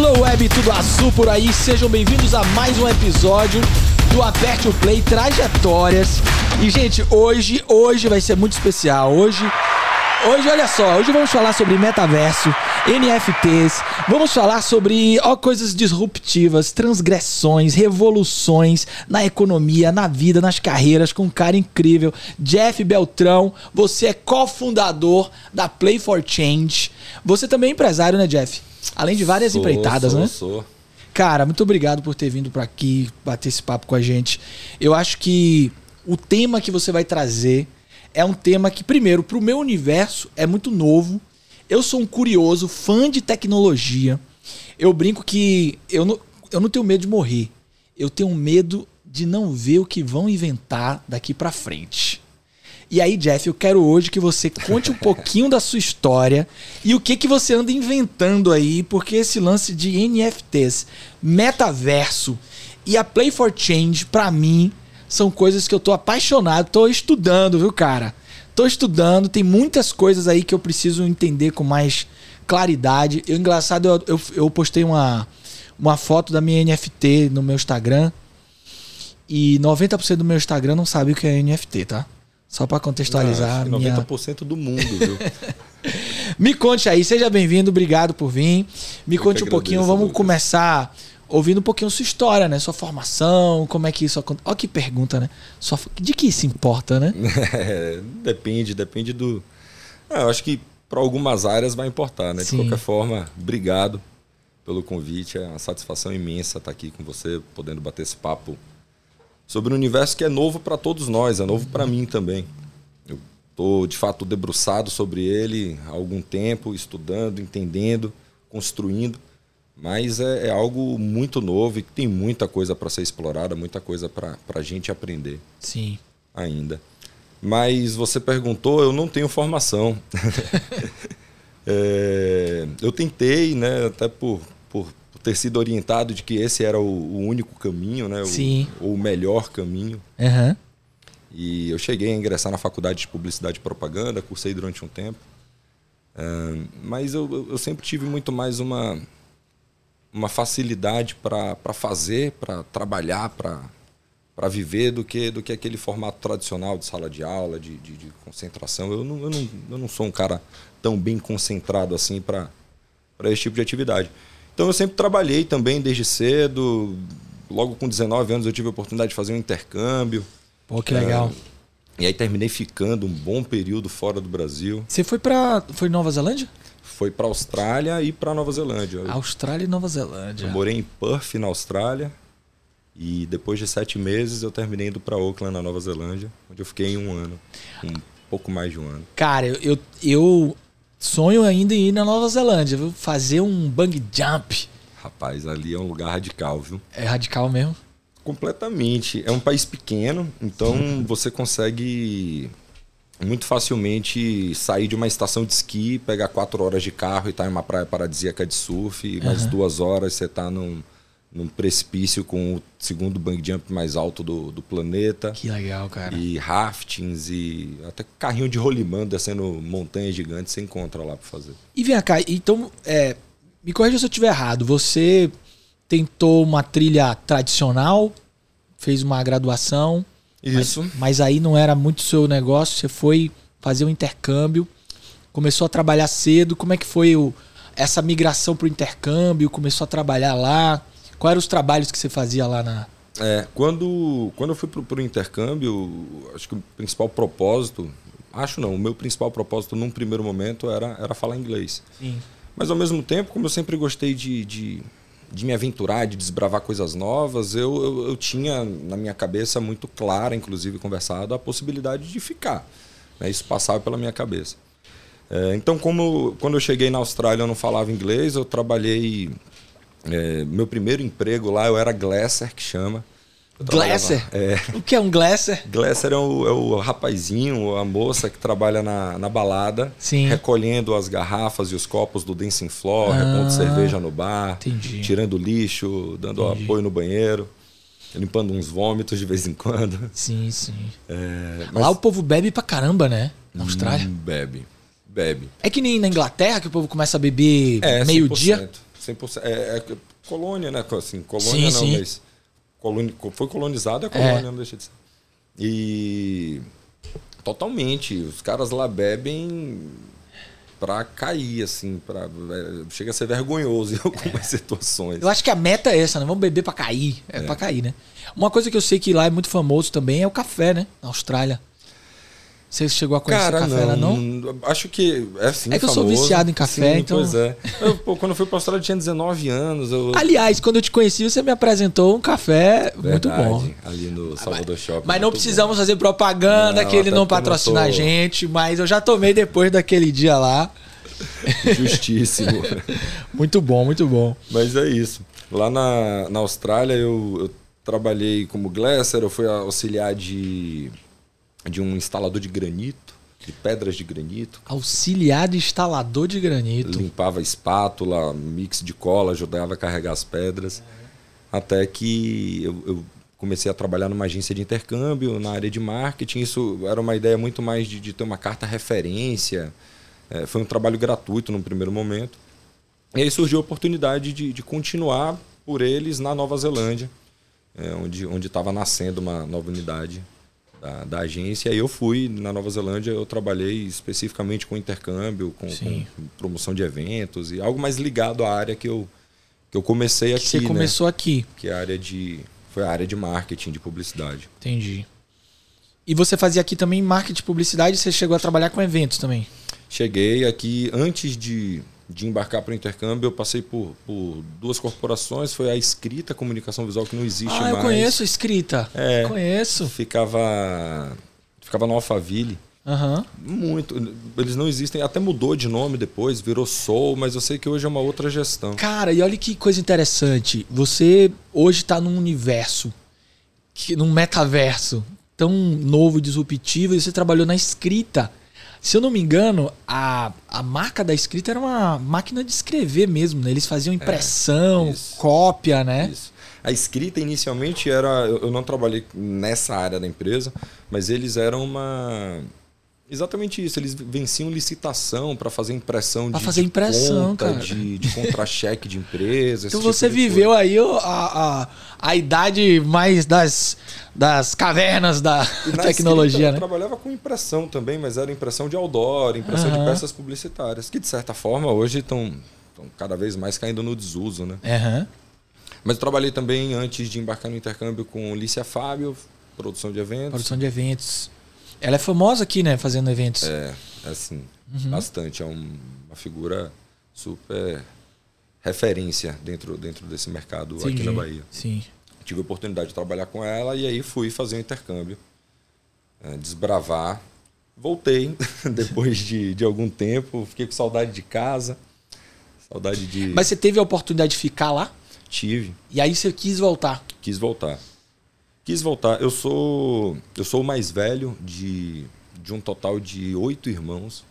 Hello Web, tudo azul por aí, sejam bem-vindos a mais um episódio do Aperte o Play Trajetórias. E gente, hoje, hoje vai ser muito especial. Hoje, hoje olha só, hoje vamos falar sobre metaverso, NFTs, vamos falar sobre ó, coisas disruptivas, transgressões, revoluções na economia, na vida, nas carreiras, com um cara incrível. Jeff Beltrão, você é cofundador da Play for Change. Você também é empresário, né, Jeff? Além de várias Sou, empreitadas, sou, né? Sou. Cara, muito obrigado por ter vindo para aqui bater esse papo com a gente. Eu acho que o tema que você vai trazer é um tema que, primeiro, para o meu universo é muito novo. Eu sou um curioso, fã de tecnologia. Eu brinco que eu não, eu não tenho medo de morrer. Eu tenho medo de não ver o que vão inventar daqui para frente. E aí, Jeff, eu quero hoje que você conte um pouquinho da sua história e o que que você anda inventando aí, porque esse lance de NFTs, metaverso e a Play for Change, pra mim, são coisas que eu tô apaixonado, tô estudando, viu, cara? Tô estudando, tem muitas coisas aí que eu preciso entender com mais claridade. Eu, engraçado, eu, eu, eu postei uma, uma foto da minha NFT no meu Instagram e 90% do meu Instagram não sabe o que é NFT, tá? Só para contextualizar. Não, minha... 90% do mundo, viu? Me conte aí, seja bem-vindo, obrigado por vir. Me Eu conte um pouquinho, vamos começar ouvindo um pouquinho sua história, né? Sua formação, como é que isso acontece. Olha que pergunta, né? Sua... De que isso importa, né? É, depende, depende do. Ah, eu acho que para algumas áreas vai importar, né? De Sim. qualquer forma, obrigado pelo convite. É uma satisfação imensa estar aqui com você, podendo bater esse papo sobre um universo que é novo para todos nós, é novo para mim também. Eu estou, de fato, debruçado sobre ele há algum tempo, estudando, entendendo, construindo. Mas é, é algo muito novo e que tem muita coisa para ser explorada, muita coisa para a gente aprender Sim. ainda. Mas você perguntou, eu não tenho formação. É, eu tentei, né, até por, por, por ter sido orientado de que esse era o, o único caminho, né, Sim. o, ou o melhor caminho. Aham. E eu cheguei a ingressar na faculdade de publicidade e propaganda, cursei durante um tempo. É, mas eu, eu- eu sempre tive muito mais uma, uma facilidade para fazer, para trabalhar, para viver do que, do que aquele formato tradicional de sala de aula, de, de, de concentração. Eu não, eu, não, eu não sou um cara tão bem concentrado assim para esse tipo de atividade. Então eu sempre trabalhei também desde cedo. Logo com 19 anos eu tive a oportunidade de fazer um intercâmbio. Pô, que legal. E aí terminei ficando um bom período fora do Brasil. Você foi pra. Foi Nova Zelândia? Foi para Austrália e para Nova Zelândia. Austrália e Nova Zelândia. Eu morei em Perth, na Austrália. E depois de sete meses eu terminei indo para Auckland, na Nova Zelândia, onde eu fiquei um ano, um pouco mais de um ano. Cara, eu, eu sonho ainda em ir na Nova Zelândia, viu? Fazer um bang jump. Rapaz, ali é um lugar radical, viu? É radical mesmo. Completamente. É um país pequeno, então você consegue muito facilmente sair de uma estação de esqui, pegar quatro horas de carro e estar em uma praia paradisíaca de surf, e mais Aham. duas horas você está num, num precipício com o segundo bang jump mais alto do, do planeta. Que legal, cara. E raftings e até carrinho de rolimã descendo montanhas gigantes você encontra lá para fazer. E vem cá, então, é, me corrija se eu estiver errado. Você tentou uma trilha tradicional, fez uma graduação, Isso. mas aí não era muito seu negócio. Você foi fazer um intercâmbio, começou a trabalhar cedo. Como é que foi o, essa migração para o intercâmbio? Começou a trabalhar lá? Quais eram os trabalhos que você fazia lá na. É, quando, quando eu fui pro, pro intercâmbio, acho que o principal propósito, acho não, o meu principal propósito num primeiro momento era, era falar inglês. Sim. Mas ao mesmo tempo, como eu sempre gostei de, de, de me aventurar, de desbravar coisas novas, eu, eu, eu tinha na minha cabeça muito clara, inclusive conversado, a possibilidade de ficar. né? Isso passava pela minha cabeça. É, então, como quando eu cheguei na Austrália eu não falava inglês, eu trabalhei. É, meu primeiro emprego lá eu era Glasser, que chama. Glasser? É. O que é um Glasser? Glasser é o, é o rapazinho, a moça que trabalha na, na balada, Sim. recolhendo as garrafas e os copos do dancing floor, Ah. repondo cerveja no bar, Entendi. tirando lixo, dando Entendi. apoio no banheiro, limpando uns vômitos de vez em quando. Sim, sim. É, Lá o povo bebe pra caramba, né? Na Hum, Austrália. bebe, bebe. É que nem na Inglaterra que o povo começa a beber É, meio-dia. 100%, 100%. É, é colônia, né? Assim, colônia Sim, não, sim. mas. Coloni, foi colonizada a colônia, não deixa de ser. E. Totalmente. Os caras lá bebem pra cair, assim. Pra, é, chega a ser vergonhoso em algumas situações. Eu acho que a meta é essa, né? Vamos beber pra cair. É, pra cair, né? Uma coisa que eu sei que lá é muito famoso também é o café, né? Na Austrália. Você chegou a conhecer Cara, café lá, não? não? Acho que é sim. É que eu sou famoso. viciado em café, Sim, então- Pois é. Eu, pô, quando eu fui pra Austrália eu tinha 19 anos. Eu... Aliás, quando eu te conheci, você me apresentou um café muito Verdade, bom. Ali no Salvador Shopping. Mas não muito precisamos fazer propaganda, Não, que ele não não patrocina a gente, mas eu já tomei depois daquele dia lá. bom. Justíssimo. Muito bom, muito bom. Mas é isso. Lá na, na Austrália eu, eu trabalhei como glasser, eu fui auxiliar de, de um instalador de granito, de pedras de granito. Auxiliar de instalador de granito. Limpava espátula, mix de cola, ajudava a carregar as pedras. Até que eu, eu comecei a trabalhar numa agência de intercâmbio, na área de marketing. Isso era uma ideia muito mais de, de ter uma carta referência. É, foi um trabalho gratuito no primeiro momento. E aí surgiu a oportunidade de, de continuar por eles na Nova Zelândia, é, onde estava nascendo uma nova unidade da, da agência. E aí eu fui na Nova Zelândia, eu trabalhei especificamente com intercâmbio, com, com promoção de eventos e algo mais ligado à área que eu, que eu comecei aqui, Você né? começou aqui, que é a área de foi a área de marketing, de publicidade. entendi. E você fazia aqui também marketing e publicidade, você chegou a trabalhar com eventos também. Cheguei aqui antes de, de embarcar para o intercâmbio, eu passei por, por duas corporações, foi a Escrita Comunicação Visual que não existe ah, mais. eu conheço escrita. É. Conheço. Ficava ficava no Alphaville. Aham. Muito. Eles não existem, até mudou de nome depois, virou Soul, mas eu sei que hoje é uma outra gestão. Cara, e olha que coisa interessante. Você hoje tá num universo, que, num metaverso tão novo e disruptivo, e você trabalhou na escrita. Se eu não me engano, a, a marca da escrita era uma máquina de escrever mesmo, né? Eles faziam impressão, É, cópia, né? Isso. A escrita inicialmente era. Eu eu não trabalhei nessa área da empresa, mas eles eram uma. Exatamente isso. Eles venciam licitação para fazer impressão Pra de, fazer de impressão, conta, cara. de, de contra-cheque de empresa. Então tipo você de viveu coisa. aí a, a, a idade mais das, das cavernas da tecnologia, escrita, né? Eu trabalhava com impressão também, mas era impressão de outdoor, impressão Aham. de peças publicitárias, que de certa forma hoje estão cada vez mais caindo no desuso, né? Aham. Mas eu trabalhei também antes de embarcar no intercâmbio com Lícia Fábio, produção de eventos. Produção de eventos. Ela é famosa aqui, né? Fazendo eventos. É, assim, Uhum. bastante. É um- uma figura super referência dentro, dentro desse mercado aqui Entendi. na Bahia. Sim. Tive a oportunidade de trabalhar com ela e aí fui fazer um intercâmbio, é, desbravar. Voltei depois de, de algum tempo, fiquei com saudade de casa, saudade de. Mas você teve a oportunidade de ficar lá? Tive, E aí você quis voltar. quis voltar. Quis voltar. Eu sou eu sou o mais velho de, de um total de oito irmãos.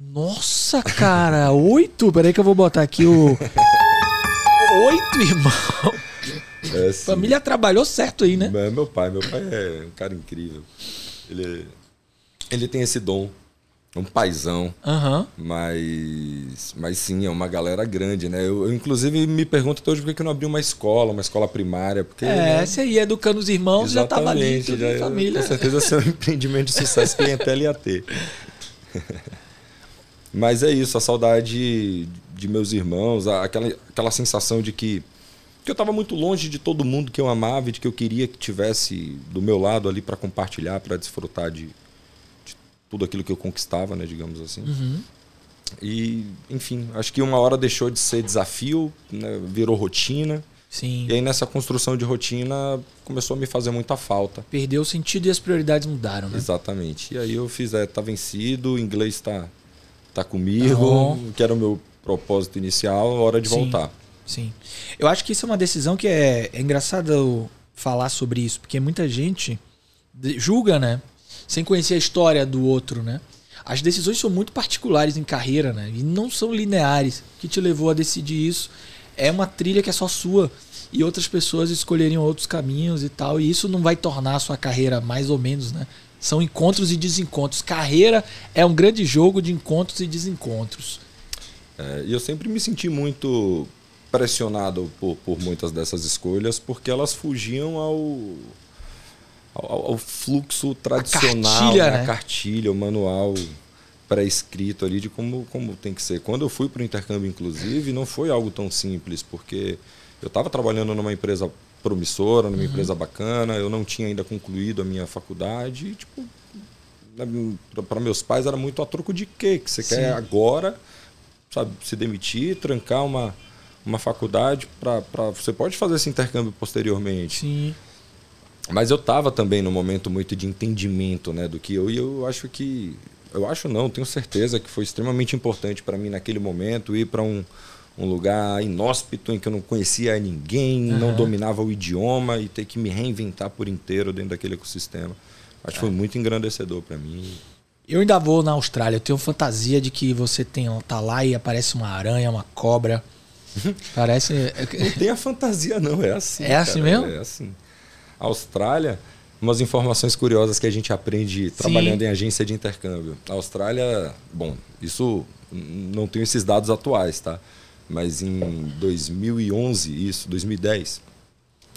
Nossa, cara, oito? Peraí que eu vou botar aqui o. Oito irmãos. É, A sim. família trabalhou certo aí, né? Meu pai, meu pai é um cara incrível. Ele, ele tem esse dom, um paizão, Aham. mas, mas sim, é uma galera grande, né? Eu, eu, inclusive me pergunto até hoje por que eu não abri uma escola, uma escola primária, porque É, né, você ia educando os irmãos, já tava ali, tudo já, em família. com certeza ser um empreendimento de sucesso que clientela ia ter. Mas é isso, a saudade de meus irmãos, aquela, aquela sensação de que, que eu estava muito longe de todo mundo que eu amava e de que eu queria que tivesse do meu lado ali para compartilhar, para desfrutar de, de tudo aquilo que eu conquistava, né, digamos assim. Uhum. E, enfim, acho que uma hora deixou de ser desafio, né, virou rotina. Sim. E aí nessa construção de rotina começou a me fazer muita falta. Perdeu o sentido e as prioridades mudaram, né? Exatamente. E aí eu fiz, é, tá vencido, o inglês tá, tá comigo, Tá que era o meu propósito inicial, hora de Sim. voltar. Sim. Eu acho que isso é uma decisão que é, é engraçado falar sobre isso, porque muita gente julga, né? Sem conhecer a história do outro, né? As decisões são muito particulares em carreira, né? E não são lineares. O que te levou a decidir isso é uma trilha que é só sua. E outras pessoas escolheriam outros caminhos e tal. E isso não vai tornar a sua carreira mais ou menos, né? São encontros e desencontros. Carreira é um grande jogo de encontros e desencontros. É, e eu sempre me senti muito pressionado por, por muitas dessas escolhas porque elas fugiam ao, ao, ao fluxo tradicional, cartilha, né? né? a cartilha, o manual pré-escrito ali de como, como tem que ser. Quando eu fui para o intercâmbio, inclusive, não foi algo tão simples, porque eu estava trabalhando numa empresa promissora, numa Uhum. empresa bacana, eu não tinha ainda concluído a minha faculdade, e, tipo, para meus pais era muito a troco de quê? Que você Sim. quer agora, sabe, se demitir, trancar uma, uma faculdade para você pode fazer esse intercâmbio posteriormente. Sim. Mas eu estava também num momento muito de entendimento, né, do que eu e eu acho que eu acho não, tenho certeza que foi extremamente importante para mim naquele momento ir para um, um lugar inóspito em que eu não conhecia ninguém, não Aham. dominava o idioma e ter que me reinventar por inteiro dentro daquele ecossistema. Acho que foi muito engrandecedor para mim. Eu ainda vou na Austrália. Eu tenho fantasia de que você tem, tá lá e aparece uma aranha, uma cobra. Parece. Não tem a fantasia, não. É assim. É assim mesmo? É assim. Austrália, umas informações curiosas que a gente aprende trabalhando em agência de intercâmbio. A Austrália, bom, isso não tenho esses dados atuais, tá? Mas em 2011, isso, 2010,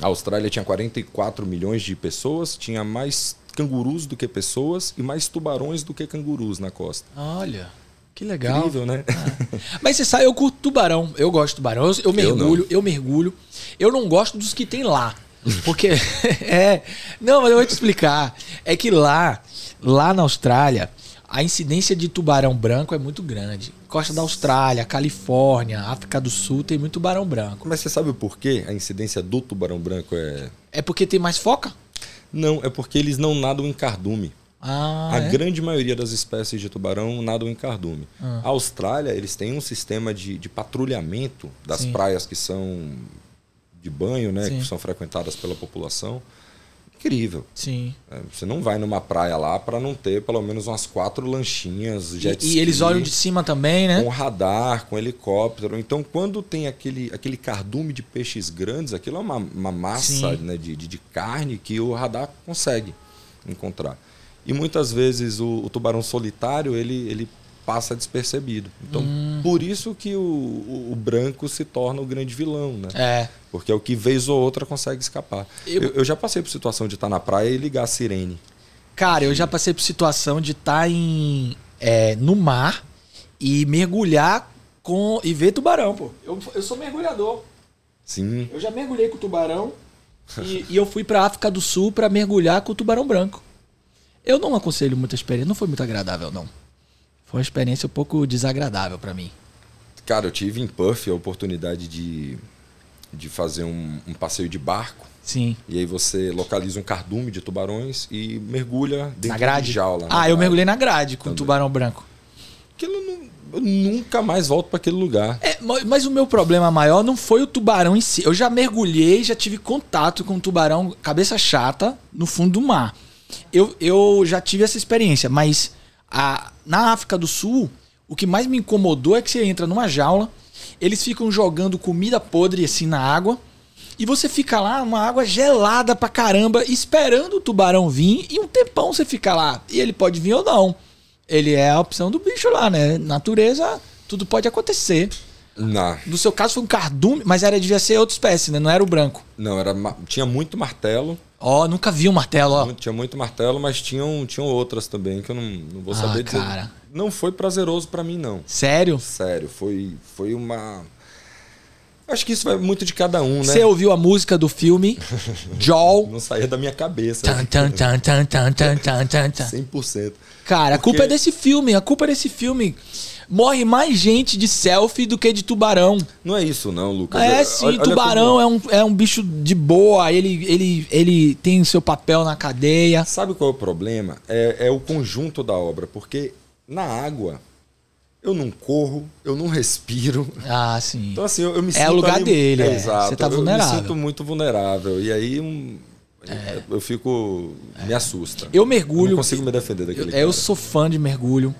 a Austrália tinha 44 milhões de pessoas, tinha mais cangurus do que pessoas e mais tubarões do que cangurus na costa. Olha, que legal. Incrível, né? Mas você sabe, eu curto tubarão. Eu gosto de tubarão. Eu, eu mergulho, não. eu, mergulho. Eu não gosto dos que tem lá. Porque. é. Não, mas eu vou te explicar. É que lá, lá na Austrália, a incidência de tubarão branco é muito grande. Costa da Austrália, Califórnia, África do Sul tem muito tubarão branco. Mas você sabe o porquê a incidência do tubarão branco é É porque tem mais foca? Não, é porque eles não nadam em cardume. Ah, a é? grande maioria das espécies de tubarão nadam em cardume. Ah. A Austrália, eles têm um sistema de, de patrulhamento das Sim. praias que são de banho, né? Sim. Que são frequentadas pela população. Incrível. Sim. É, Você não vai numa praia lá para não ter pelo menos umas quatro lanchinhas, jet E, e eles ski, olham de cima também, né? com radar, com helicóptero. Então, quando tem aquele, aquele cardume de peixes grandes, aquilo é uma, uma massa né, de, de, de carne que o radar consegue encontrar. E muitas vezes o, o tubarão solitário ele, ele passa despercebido. Então, Hum. por isso que o, o, o branco se torna o grande vilão, né? É. Porque é o que vez ou outra consegue escapar. Eu- Eu, eu já passei por situação de estar na praia e ligar a sirene. Cara, eu já passei por situação de estar em é, no mar e mergulhar com e ver tubarão, pô. Eu, eu sou mergulhador. Sim. Eu já mergulhei com tubarão e, e eu fui pra África do Sul pra mergulhar com o tubarão branco. Eu não aconselho muita experiência, não foi muito agradável não. Foi uma experiência um pouco desagradável pra mim. Cara, eu tive em Puff a oportunidade de, de fazer um, um passeio de barco. Sim. E aí você localiza um cardume de tubarões e mergulha dentro na grade? de jaula. ah, eu mergulhei na grade com o Também. tubarão branco. Aquilo não- eu nunca mais volto para aquele lugar. É, ma- mas o meu problema maior não foi o tubarão em si. Eu já mergulhei, já tive contato com um tubarão cabeça chata no fundo do mar. Eu, eu já tive essa experiência, mas a- na África do Sul, o que mais me incomodou é que você entra numa jaula, eles ficam jogando comida podre assim na água, e você fica lá, uma água gelada pra caramba, esperando o tubarão vir, e um tempão você fica lá. E ele pode vir ou não. Ele é a opção do bicho lá, né? Natureza, tudo pode acontecer. Não. No seu caso foi um cardume, mas era devia ser outra espécie, né? Não era o branco. Não, era tinha muito martelo. Ó, oh, nunca vi um martelo, ó. Tinha muito martelo, mas tinham, tinham outras também que eu não, não vou ah, saber cara. dizer. Não foi prazeroso para mim não. Sério? Sério, foi foi uma Acho que isso vai muito de cada um, né? Você ouviu a música do filme Joel? não saía da minha cabeça. Tan, tan, tan, tan, tan, tan, tan, tan. 100%. Cara, Porque... a culpa é desse filme, a culpa é desse filme. Morre mais gente de selfie do que de tubarão. Não é isso, não, Lucas. É Olha- sim, olha tubarão como- é, um, é um bicho de boa, ele, ele, ele tem o seu papel na cadeia. Sabe qual é o problema? É, é o conjunto da obra, porque na água eu não corro, eu não respiro. Ah, sim. Então, assim, eu, eu me É sinto. o lugar ali- dele, é. exato. Você tá eu- vulnerável. Eu me sinto muito vulnerável. E aí um, eu fico. Me assusta. Eu mergulho. não consigo me defender daquele Eu, eu sou fã de mergulho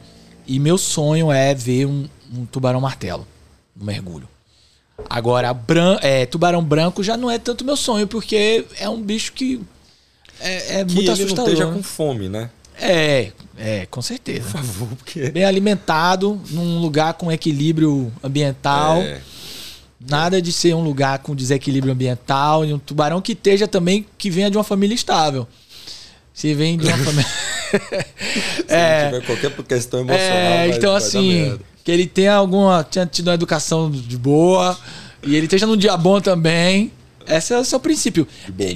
e meu sonho é ver um, um tubarão martelo no mergulho. Agora, bran é, tubarão branco já não é tanto meu sonho, porque é um bicho que é, é que muito ele não assustador. esteja né? com fome, né? É, é, com certeza. Por favor, porque. Bem alimentado, num lugar com equilíbrio ambiental. É, Nada de ser um lugar com desequilíbrio ambiental e um tubarão que esteja também que venha de uma família estável. Se vem de uma família. Se é, tiver qualquer questão emocional. É, então, vai assim, que ele tenha alguma. tenha tido uma educação de boa e ele esteja num dia bom também. Esse é o seu princípio.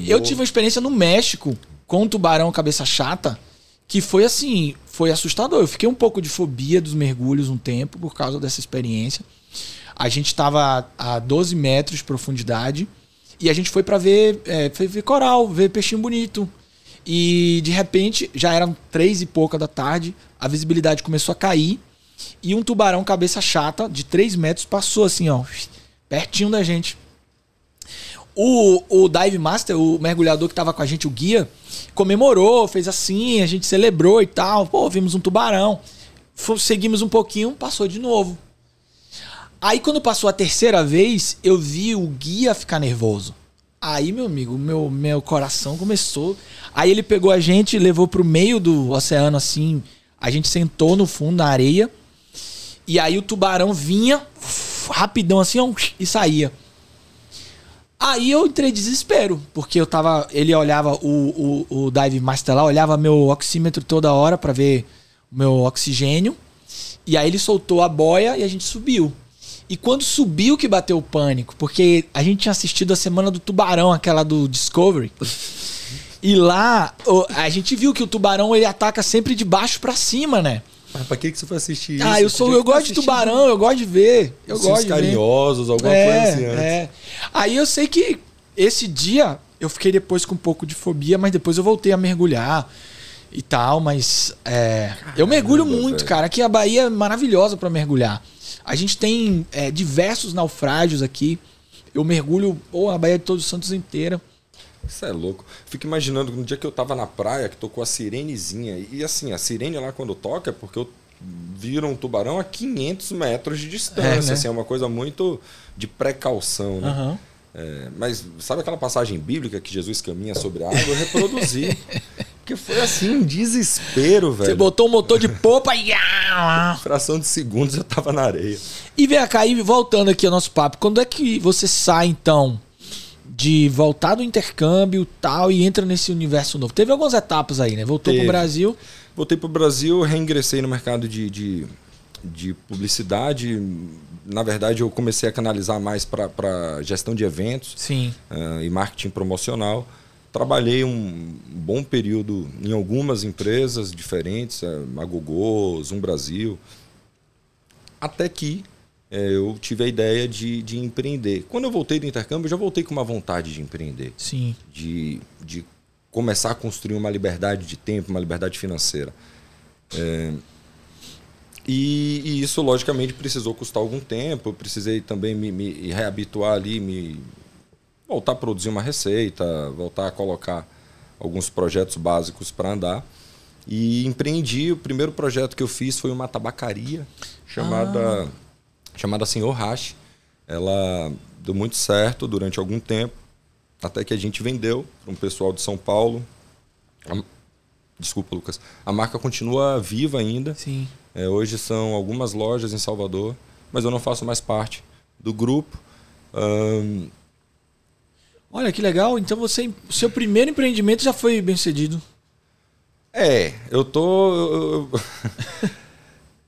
Eu tive uma experiência no México com um tubarão cabeça chata que foi assim, foi assustador. Eu fiquei um pouco de fobia dos mergulhos um tempo por causa dessa experiência. A gente estava a 12 metros de profundidade e a gente foi para ver, é, ver coral, ver peixinho bonito. E de repente, já eram três e pouca da tarde, a visibilidade começou a cair e um tubarão cabeça chata de 3 metros passou assim, ó, pertinho da gente. O, o Dive Master, o mergulhador que tava com a gente, o guia, comemorou, fez assim, a gente celebrou e tal. Pô, vimos um tubarão. Seguimos um pouquinho, passou de novo. Aí quando passou a terceira vez, eu vi o guia ficar nervoso. Aí, meu amigo, meu, meu coração começou. Aí ele pegou a gente, levou pro meio do oceano assim. A gente sentou no fundo, na areia. E aí o tubarão vinha rapidão assim e saía. Aí eu entrei em desespero, porque eu tava. Ele olhava o, o, o Dive Master lá, olhava meu oxímetro toda hora para ver o meu oxigênio. E aí ele soltou a boia e a gente subiu. E quando subiu que bateu o pânico, porque a gente tinha assistido a semana do tubarão, aquela do Discovery. E lá a gente viu que o tubarão ele ataca sempre de baixo para cima, né? Mas pra que, que você foi assistir isso? Ah, eu sou, eu gosto de tubarão, eu gosto de ver. Eu Os gosto de carinhosos, ver. alguma é, coisa assim antes. É. Aí eu sei que esse dia eu fiquei depois com um pouco de fobia, mas depois eu voltei a mergulhar e tal, mas é, eu mergulho muito, velho. cara. Aqui a Bahia é maravilhosa para mergulhar. A gente tem é, diversos naufrágios aqui. Eu mergulho ou a Baía de Todos os Santos inteira. Isso é louco. Fico imaginando no dia que eu tava na praia, que tocou a sirenezinha. E assim, a sirene lá quando toca é porque eu viro um tubarão a 500 metros de distância. É, né? assim, é uma coisa muito de precaução, né? Uhum. É, mas sabe aquela passagem bíblica que Jesus caminha sobre a água? Eu reproduzi. Porque foi assim, um desespero, velho. Você botou o motor de popa e. Fração de segundos eu tava na areia. E vem cá, e voltando aqui ao nosso papo, quando é que você sai então de voltar do intercâmbio tal e entra nesse universo novo? Teve algumas etapas aí, né? Voltou Teve. pro Brasil. Voltei pro Brasil, reingressei no mercado de, de, de publicidade. Na verdade, eu comecei a canalizar mais para gestão de eventos Sim. Uh, e marketing promocional. Trabalhei um bom período em algumas empresas diferentes, a Gogô, Zoom Brasil, até que é, eu tive a ideia de, de empreender. Quando eu voltei do intercâmbio, eu já voltei com uma vontade de empreender. Sim. De, de começar a construir uma liberdade de tempo, uma liberdade financeira. É, e, e, isso, logicamente, precisou custar algum tempo. Eu precisei também me, me reabituar ali, me voltar a produzir uma receita, voltar a colocar alguns projetos básicos para andar. E empreendi. O primeiro projeto que eu fiz foi uma tabacaria chamada. Ah chamada Senhor Hash. Ela deu muito certo durante algum tempo, até que a gente vendeu para um pessoal de São Paulo. Desculpa, Lucas. A marca continua viva ainda. Sim. É, hoje são algumas lojas em Salvador, mas eu não faço mais parte do grupo. Um... Olha que legal. Então você, o seu primeiro empreendimento já foi bem sucedido. É, eu tô. Eu.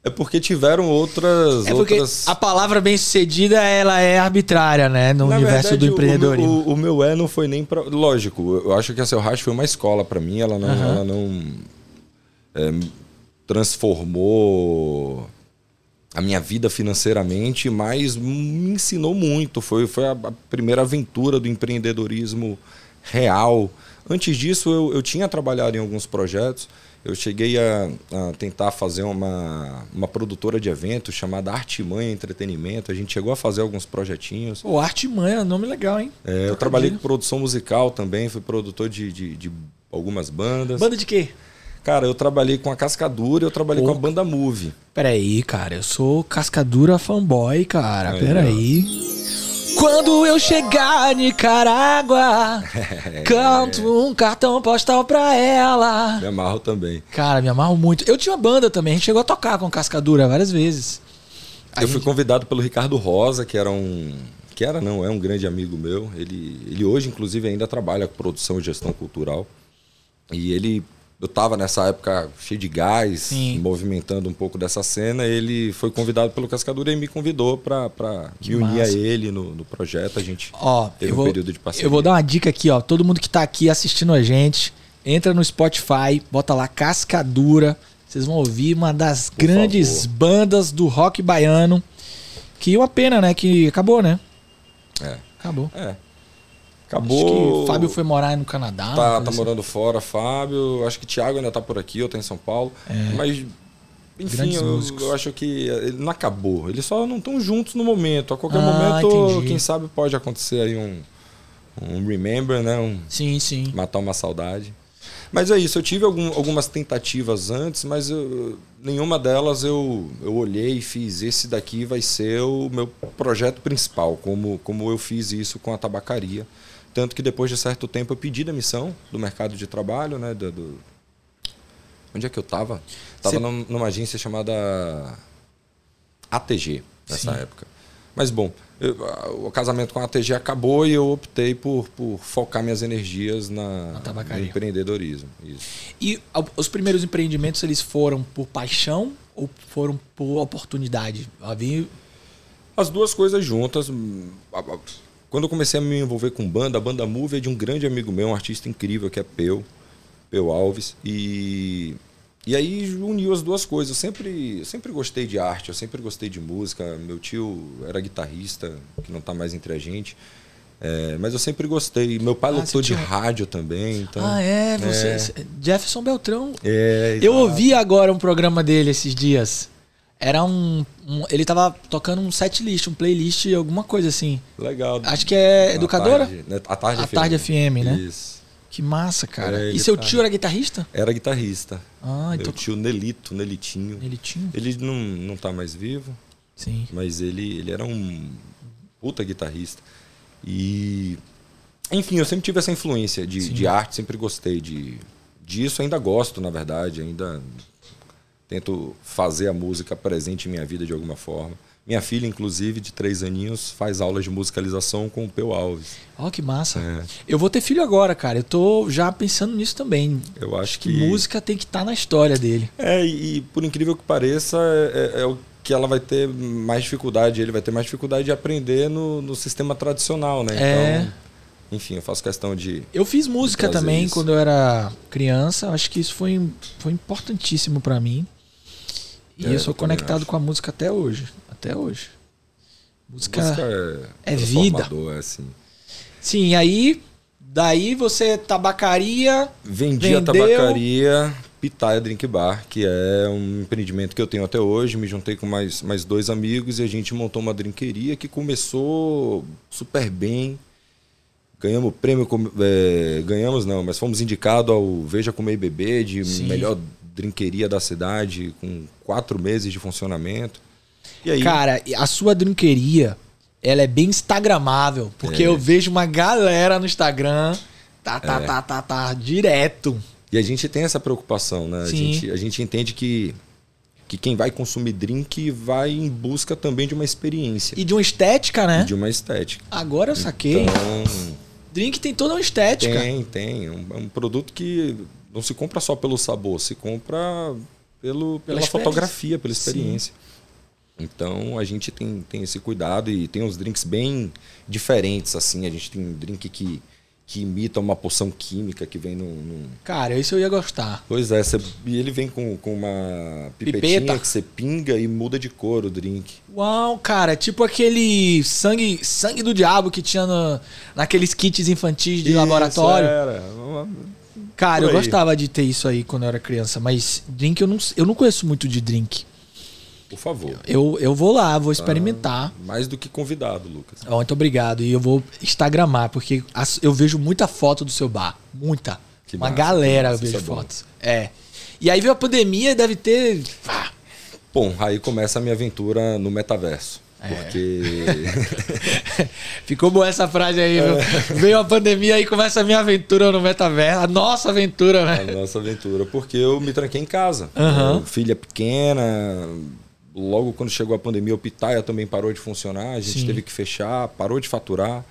É porque tiveram outras. É porque outras... a palavra bem-sucedida ela é arbitrária, né? No Na universo verdade, do empreendedorismo. O, o, o, meu é não foi nem para. Lógico, eu acho que a Seu Racho foi uma escola para mim. Ela não, uhum. ela não é, transformou a minha vida financeiramente, mas me ensinou muito. Foi, foi a, a primeira aventura do empreendedorismo real. Antes disso, eu, eu tinha trabalhado em alguns projetos. Eu cheguei a, a, tentar fazer uma, uma produtora de eventos chamada Artimanha Entretenimento. A gente chegou a fazer alguns projetinhos. O Artimanha, nome legal, hein? É, eu trabalhei com produção musical também, fui produtor de, de, de, algumas bandas. Banda de quê? Cara, eu trabalhei com a Cascadura e eu trabalhei Pô. com a banda Move. Peraí, cara, eu sou Cascadura fanboy, cara. É, Peraí. Quando eu chegar em Nicarágua, canto um cartão postal pra ela. Me amarro também. Cara, me amarro muito. Eu tinha uma banda também, a gente chegou a tocar com Cascadura várias vezes. A eu gente... fui convidado pelo Ricardo Rosa, que era um que era não, é um grande amigo meu. Ele, ele hoje, inclusive, ainda trabalha com produção e gestão cultural. E ele eu estava nessa época cheio de gás, Sim. movimentando um pouco dessa cena. Ele foi convidado pelo Cascadura e me convidou para me unir massa. a ele no, no, projeto. A gente ó, teve um vou, período de parceria. Eu vou dar uma dica aqui, ó. Todo mundo que está aqui assistindo a gente, entra no Spotify, bota lá Cascadura. Vocês vão ouvir uma das Por grandes favor. bandas do rock baiano. Que uma pena, né? Que acabou, né? É. Acabou. É. Acabou. Acho que o Fábio foi morar no Canadá. Tá, tá assim. morando fora, Fábio. Acho que o Thiago ainda tá por aqui, eu tô em São Paulo. É. Mas, enfim, eu, eu, acho que ele não acabou. Eles só não estão juntos no momento. A qualquer ah, momento, entendi. quem sabe pode acontecer aí um, um remember, né? Um, sim, sim. Matar uma saudade. Mas é isso, eu tive algum, algumas tentativas antes, mas eu, nenhuma delas eu, eu olhei e fiz. Esse daqui vai ser o meu projeto principal, como, como eu fiz isso com a tabacaria. Tanto que depois de certo tempo eu pedi demissão do mercado de trabalho, né? Do, do... Onde é que eu estava? Estava Você... numa agência chamada ATG nessa Sim. época. Mas bom, eu, o casamento com a ATG acabou e eu optei por, por focar minhas energias na, na no empreendedorismo. Isso. E os primeiros empreendimentos eles foram por paixão ou foram por oportunidade? Havia... As duas coisas juntas. Quando eu comecei a me envolver com banda, a banda Move é de um grande amigo meu, um artista incrível que é Peu, Peu Alves. E, e aí uniu as duas coisas. Eu sempre, eu sempre gostei de arte, eu sempre gostei de música. Meu tio era guitarrista, que não está mais entre a gente. É, mas eu sempre gostei. Meu pai ah, tinha... de rádio também. Então, ah, é? Você, é... Jefferson Beltrão. É, eu ouvi agora um programa dele esses dias. Era um, um, Ele tava tocando um set list, um playlist, alguma coisa assim. Legal. Acho que é educadora? Tarde, né? A tarde a FM. tarde FM, né? Isso. Que massa, cara. E seu tio era guitarrista? Era guitarrista. Ah, Meu então... tio Nelito, Nelitinho. Nelitinho? Ele não, não tá mais vivo. Sim. Mas ele, ele era um puta guitarrista. E. Enfim, eu sempre tive essa influência de, de arte, sempre gostei de, disso. Ainda gosto, na verdade. Ainda tento fazer a música presente em minha vida de alguma forma. Minha filha, inclusive, de três aninhos, faz aulas de musicalização com o Peu Alves. Ó, oh, que massa. É. Eu vou ter filho agora, cara. Eu tô já pensando nisso também. Eu acho que. que música tem que estar tá na história dele. É, e, por incrível que pareça, é, é, é, o que ela vai ter mais dificuldade. Ele vai ter mais dificuldade de aprender no, no sistema tradicional, né? É. Então, enfim, eu faço questão de. Eu fiz música também isso. quando eu era criança. Acho que isso foi, foi importantíssimo para mim. E é, eu sou conectado com a música até hoje. Até hoje. Música, música é, é vida. É assim. Sim, aí daí você tabacaria. Vendia vendeu... tabacaria Pitaia Drink Bar, que é um empreendimento que eu tenho até hoje. Me juntei com mais, mais dois amigos e a gente montou uma drinqueria que começou super bem. Ganhamos prêmio, é, ganhamos não, mas fomos indicados ao Veja Comer e Beber de Sim. melhor drinqueria da cidade, com quatro meses de funcionamento. E aí? Cara, a sua drinqueria, ela é bem instagramável, porque é. eu vejo uma galera no Instagram, tá, tá, é. tá, tá, tá, direto. E a gente tem essa preocupação, né? A gente, a gente entende que que quem vai consumir drink vai em busca também de uma experiência. E de uma estética, né? E de uma estética. Agora eu saquei. Então, drink tem toda uma estética. Tem, tem. É um, é um produto que não se compra só pelo sabor, se compra pelo, pela, pela fotografia, pela experiência. Sim. Então a gente tem, tem esse cuidado e tem uns drinks bem diferentes, assim. A gente tem um drink que, que imita uma poção química que vem num. num... Cara, isso eu ia gostar. Pois é, você, e ele vem com, com uma pipetinha Pipeta. que você pinga e muda de cor o drink. Uau, cara, tipo aquele sangue, sangue do diabo que tinha no, naqueles kits infantis de isso, laboratório. Era. Cara, eu gostava de ter isso aí quando eu era criança, mas drink eu não, eu não conheço muito de drink. Por favor. Eu, eu vou lá, vou experimentar. Tá mais do que convidado, Lucas. Oh, muito obrigado. E eu vou instagramar, porque eu vejo muita foto do seu bar. Muita. Que Uma massa, galera eu vejo é fotos. É. E aí veio a pandemia, deve ter. Bom, aí começa a minha aventura no metaverso. É. Porque. Ficou boa essa frase aí, viu? É. Veio a pandemia e começa a minha aventura no metaverso. A nossa aventura, né? A nossa aventura. Porque eu me tranquei em casa. Uhum. Filha pequena, logo quando chegou a pandemia, o Pitaia também parou de funcionar, a gente Sim. teve que fechar, parou de faturar.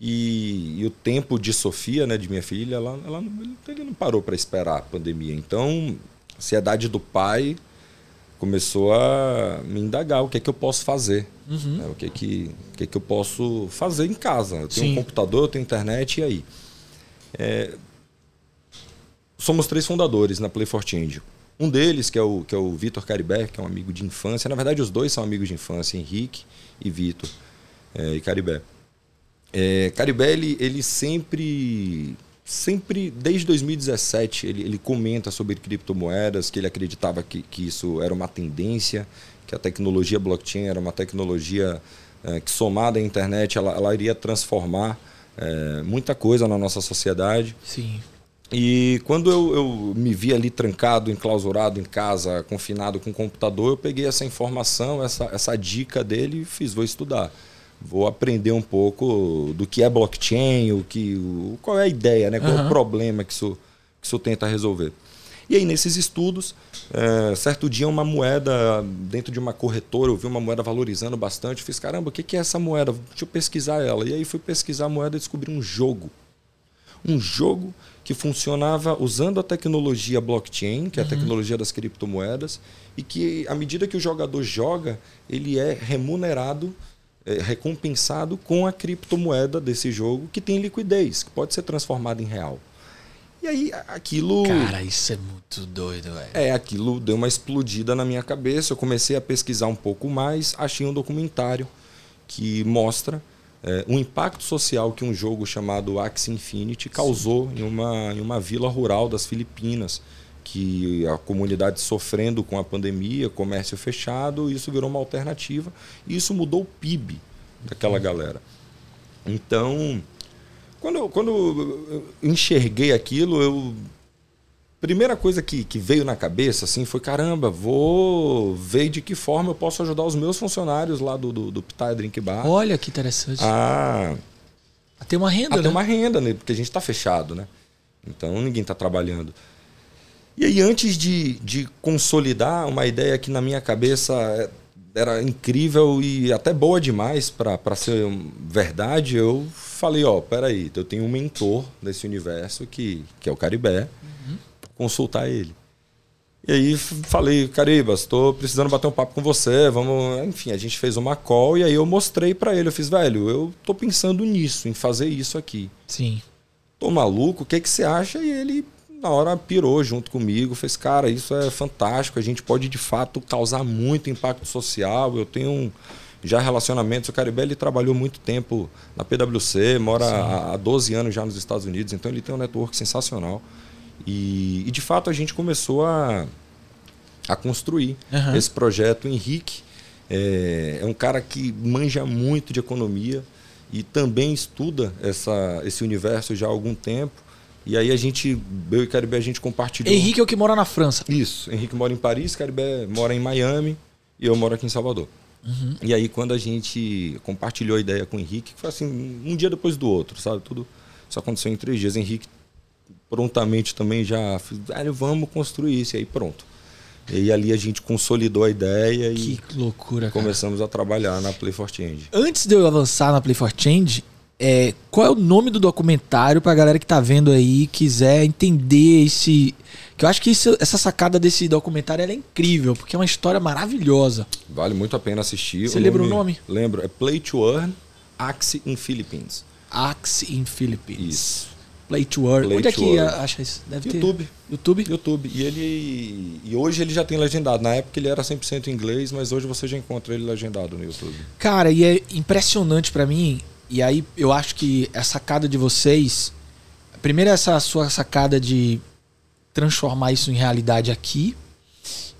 E, e o tempo de Sofia, né, de minha filha, ela, ela não- ele não parou para esperar a pandemia. Então, a ansiedade do pai começou a me indagar o que é que eu posso fazer. Uhum. né, o que é que, o que é que eu posso fazer em casa. Eu tenho Sim. um computador, eu tenho internet, e aí? É, somos três fundadores na Play for Change. Um deles, que é o, que é o Vitor Caribé, que é um amigo de infância. Na verdade, os dois são amigos de infância, Henrique e Vitor é, e Caribé. É, Caribé, ele, ele sempre, sempre, desde 2017, ele, ele comenta sobre criptomoedas, que ele acreditava que, que isso era uma tendência, que a tecnologia blockchain era uma tecnologia é, que, somada à internet, ela, ela iria transformar é, muita coisa na nossa sociedade. Sim. E quando eu, eu me vi ali trancado, enclausurado em casa, confinado com o computador, eu peguei essa informação, essa, essa dica dele e fiz, vou estudar. Vou aprender um pouco do que é blockchain, o que, o, qual é a ideia, né? qual é Aham. o problema que isso, que isso tenta resolver. E aí, nesses estudos, é, certo dia, uma moeda dentro de uma corretora, eu vi uma moeda valorizando bastante. Fiz, caramba, o que que é essa moeda? Deixa eu pesquisar ela. E aí, fui pesquisar a moeda e descobri um jogo um jogo que funcionava usando a tecnologia blockchain, que é a tecnologia das criptomoedas, e que à medida que o jogador joga, ele é remunerado, é, recompensado com a criptomoeda desse jogo que tem liquidez, que pode ser transformada em real. E aí aquilo Cara, isso é muito doido, velho. é, aquilo deu uma explodida na minha cabeça. Eu comecei a pesquisar um pouco mais, achei um documentário que mostra é, o impacto social que um jogo chamado Axie Infinity causou em uma, em uma vila rural das Filipinas, que a comunidade sofrendo com a pandemia, comércio fechado, isso virou uma alternativa e isso mudou o PIB daquela galera. Então, quando eu, quando eu enxerguei aquilo, eu primeira coisa que, que veio na cabeça assim foi caramba vou ver de que forma eu posso ajudar os meus funcionários lá do do, do Pitaia Drink Bar Olha que interessante. a, a ter uma renda, a ter né? uma renda né porque a gente está fechado né então ninguém está trabalhando e aí antes de, de consolidar uma ideia que na minha cabeça é- era incrível e até boa demais para ser verdade eu falei ó peraí eu tenho um mentor nesse universo que que é o Caribé consultar ele. E aí falei, Caribas, estou precisando bater um papo com você, vamos, enfim, a gente fez uma call e aí eu mostrei para ele, eu fiz, velho, eu tô pensando nisso, em fazer isso aqui. Sim. Tô maluco, o que que você acha? E ele na hora pirou junto comigo, fez, cara, isso é fantástico, a gente pode de fato causar muito impacto social. Eu tenho um, já relacionamentos, o Caribé ele trabalhou muito tempo na PwC, mora há, há 12 anos já nos Estados Unidos, então ele tem um network sensacional. E, e, de fato a gente começou a, a construir Aham. esse projeto. O Henrique é, é um cara que manja muito de economia e também estuda essa, esse universo já há algum tempo. E aí a gente, eu e Caribé, a gente compartilhou. Henrique é o que mora na França. Isso. Henrique mora em Paris, Caribé mora em Miami e eu moro aqui em Salvador. E aí quando a gente compartilhou a ideia com o Henrique, foi assim, um dia depois do outro, sabe? Tudo isso aconteceu em três dias. Henrique prontamente também já, fez, velho, vamos construir isso. E aí pronto. E ali a gente consolidou a ideia e Que loucura, cara. começamos a trabalhar na Play for Change. Antes de eu avançar na Play for Change, é, qual é o nome do documentário pra galera que tá vendo aí e quiser entender esse. Que eu acho que isso- essa sacada desse documentário é incrível, porque é uma história maravilhosa. Vale muito a pena assistir. Você lembra o nome? Lembro. É Play to Earn, Axie in Philippines. Axe in Philippines. Isso. Play to Earn. Play Onde é to que Earn. acha isso? Deve YouTube. ter. YouTube? YouTube. E ele. E hoje ele já tem legendado. Na época ele era 100% em inglês, mas hoje você já encontra ele legendado no YouTube. Cara, e é impressionante pra mim. E aí eu acho que a sacada de vocês. Primeiro, essa sua sacada de transformar isso em realidade aqui.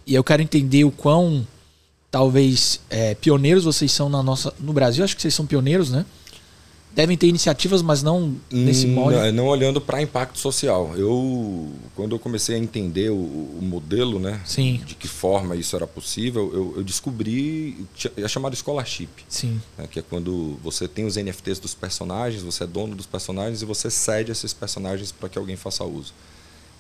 E eu quero entender o quão, talvez, é, pioneiros vocês são na nossa, no Brasil. Acho que vocês são pioneiros, né? Devem ter iniciativas, mas não nesse Hum, molde. Não, não olhando para impacto social. Eu, quando eu comecei a entender o, o modelo, né? Sim. De que forma isso era possível, eu, eu descobri. É chamado Scholarship. Sim. né, que é quando você tem os NFTs dos personagens, você é dono dos personagens e você cede esses personagens para que alguém faça uso.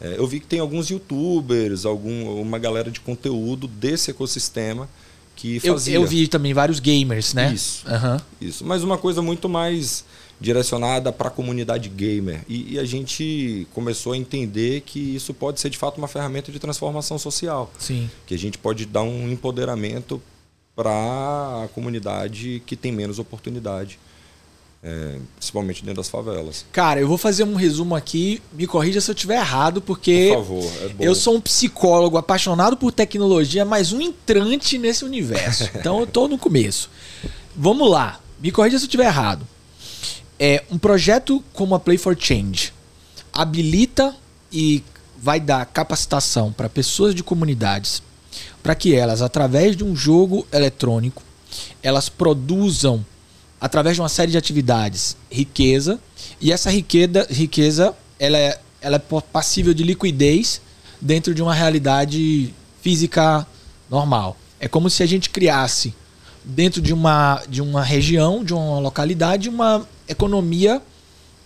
É, eu vi que tem alguns youtubers, algum, uma galera de conteúdo desse ecossistema que Eu, fazia. eu vi também vários gamers, né? Isso. Aham. Isso, mas uma coisa muito mais direcionada para a comunidade gamer. E, e a gente começou a entender que isso pode ser de fato uma ferramenta de transformação social, Sim. que a gente pode dar um empoderamento para a comunidade que tem menos oportunidade, é, principalmente dentro das favelas. Cara, eu vou fazer um resumo aqui. Me corrija se eu estiver errado, porque Por favor, é eu sou um psicólogo apaixonado por tecnologia, mas um entrante nesse universo. Então eu tô no começo. Vamos lá. Me corrija se eu estiver errado. É um projeto como a Play for Change habilita e vai dar capacitação para pessoas de comunidades para que elas, através de um jogo eletrônico, elas produzam através de uma série de atividades riqueza e essa riqueza, riqueza ela é, ela é passível de liquidez dentro de uma realidade física normal. É como se a gente criasse dentro de uma, de uma região, de uma localidade, uma economia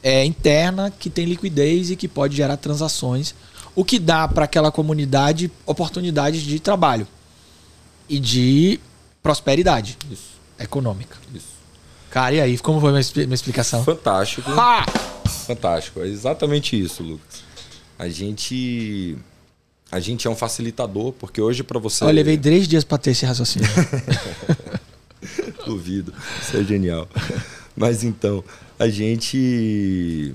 é, interna que tem liquidez e que pode gerar transações, o que dá para aquela comunidade oportunidades de trabalho e de prosperidade Isso, econômica. isso. Cara, e aí, como foi a minha minha explicação? Fantástico. Ah! Fantástico, é exatamente isso, Lucas. A gente a gente é um facilitador, porque hoje para você Eu levei três dias para ter esse raciocínio. duvido, isso é genial. Mas então, a gente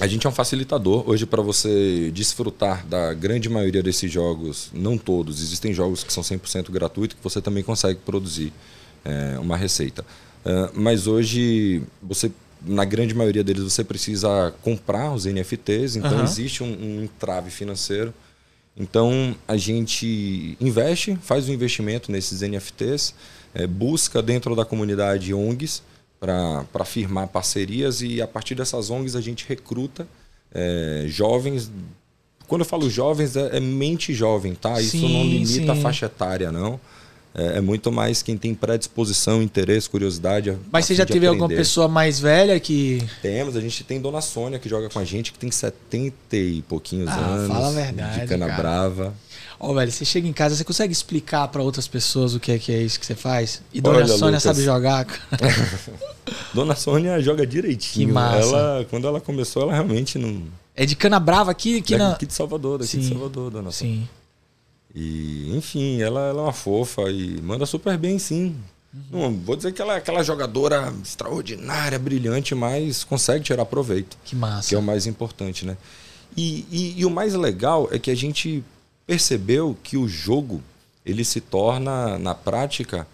a gente é um facilitador hoje para você desfrutar da grande maioria desses jogos, não todos, existem jogos que são 100% gratuitos que você também consegue produzir é, uma receita. É, mas hoje você na grande maioria deles você precisa comprar os NFTs, então Aham. existe um, um entrave financeiro. Então a gente investe, faz o investimento nesses NFTs, eh, busca dentro da comunidade ONGs para firmar parcerias e a partir dessas ONGs a gente recruta eh, jovens. Quando eu falo jovens, é, é mente jovem, tá? Isso Sim, não limita a sim. faixa etária, não. É, é muito mais quem tem predisposição, interesse, curiosidade. Mas você já de teve alguma pessoa mais velha que. Temos, a gente tem Dona Sônia que joga com a gente, que tem 70 e pouquinhos Ah, anos. fala a verdade, De cana cara. brava. Ó, velho, você chega em casa, você consegue explicar para outras pessoas o que é, que é isso que você faz? E Dona Olha, Sônia Lucas. sabe jogar. Dona Sônia joga direitinho. Que massa. Ela, quando ela começou, ela realmente não. É de cana brava aqui, aqui na. aqui de Salvador, daqui de Sim. Salvador, Dona Sônia. Sim. E, enfim, ela, ela é uma fofa e manda super bem, sim. Uhum. Não vou dizer que ela é aquela jogadora extraordinária, brilhante, mas consegue tirar proveito. Que massa. que é o mais importante, né? E, e- e o mais legal é que a gente percebeu que o jogo ele se torna na prática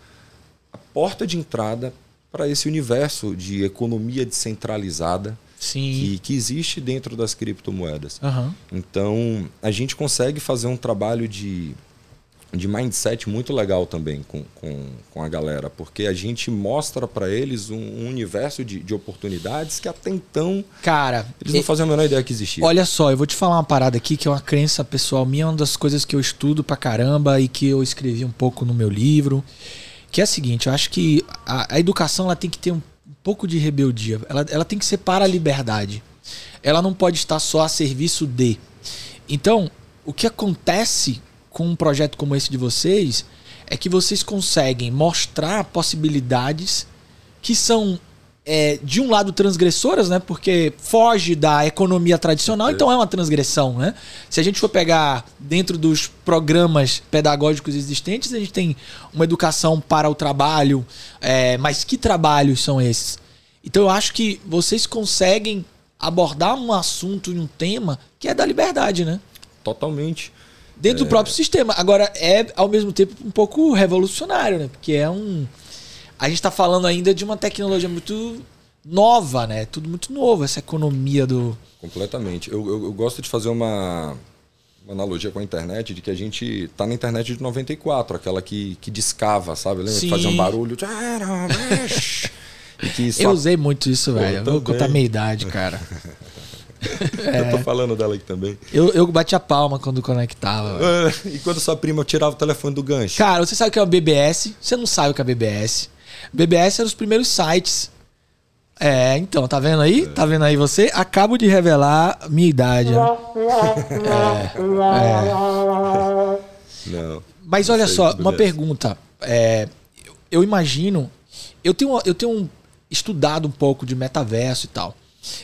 a porta de entrada para esse universo de economia descentralizada. Que, que existe dentro das criptomoedas. Aham. Então a gente consegue fazer um trabalho de, de mindset muito legal também com, com, com a galera, porque a gente mostra para eles um, um universo de, de oportunidades que até então Cara, eles não faziam a menor ideia que existia. olha só, eu vou te falar uma parada aqui que é uma crença pessoal minha, uma das coisas que eu estudo pra caramba e que eu escrevi um pouco no meu livro. Que é a seguinte, eu acho que a, a educação ela tem que ter um pouco de rebeldia. Ela, ela tem que ser para a liberdade. Ela não pode estar só a serviço de. Então, o que acontece com um projeto como esse de vocês é que vocês conseguem mostrar possibilidades que são é, de um lado transgressoras, né? Porque foge da economia tradicional, então é uma transgressão, né? Se a gente for pegar dentro dos programas pedagógicos existentes, a gente tem uma educação para o trabalho, é, mas que trabalhos são esses? Então eu acho que vocês conseguem abordar um assunto e um tema que é da liberdade, né? Totalmente. Dentro do próprio sistema. Agora, é ao mesmo tempo um pouco revolucionário, né? Porque é um. A gente tá falando ainda de uma tecnologia muito nova, né? Tudo muito novo, essa economia do. Completamente. Eu, eu, eu gosto de fazer uma, uma analogia com a internet, de que a gente tá na internet de 94, aquela que, que discava, sabe? Lembra? Sim. Que fazia um barulho. só... Eu usei muito isso, velho. Eu vou também. contar minha idade, cara. Eu tô falando dela aqui também. Eu, eu bati a palma quando conectava. velho. e quando sua prima tirava o telefone do gancho? Cara, você sabe o que é o BBS? Você não sabe o que é BBS. BBS era os primeiros sites. É, então, tá vendo aí? Tá vendo aí você? Acabo de revelar minha idade. né? Não. Mas olha só, uma pergunta. É, eu imagino. Eu tenho, eu tenho estudado um pouco de metaverso e tal.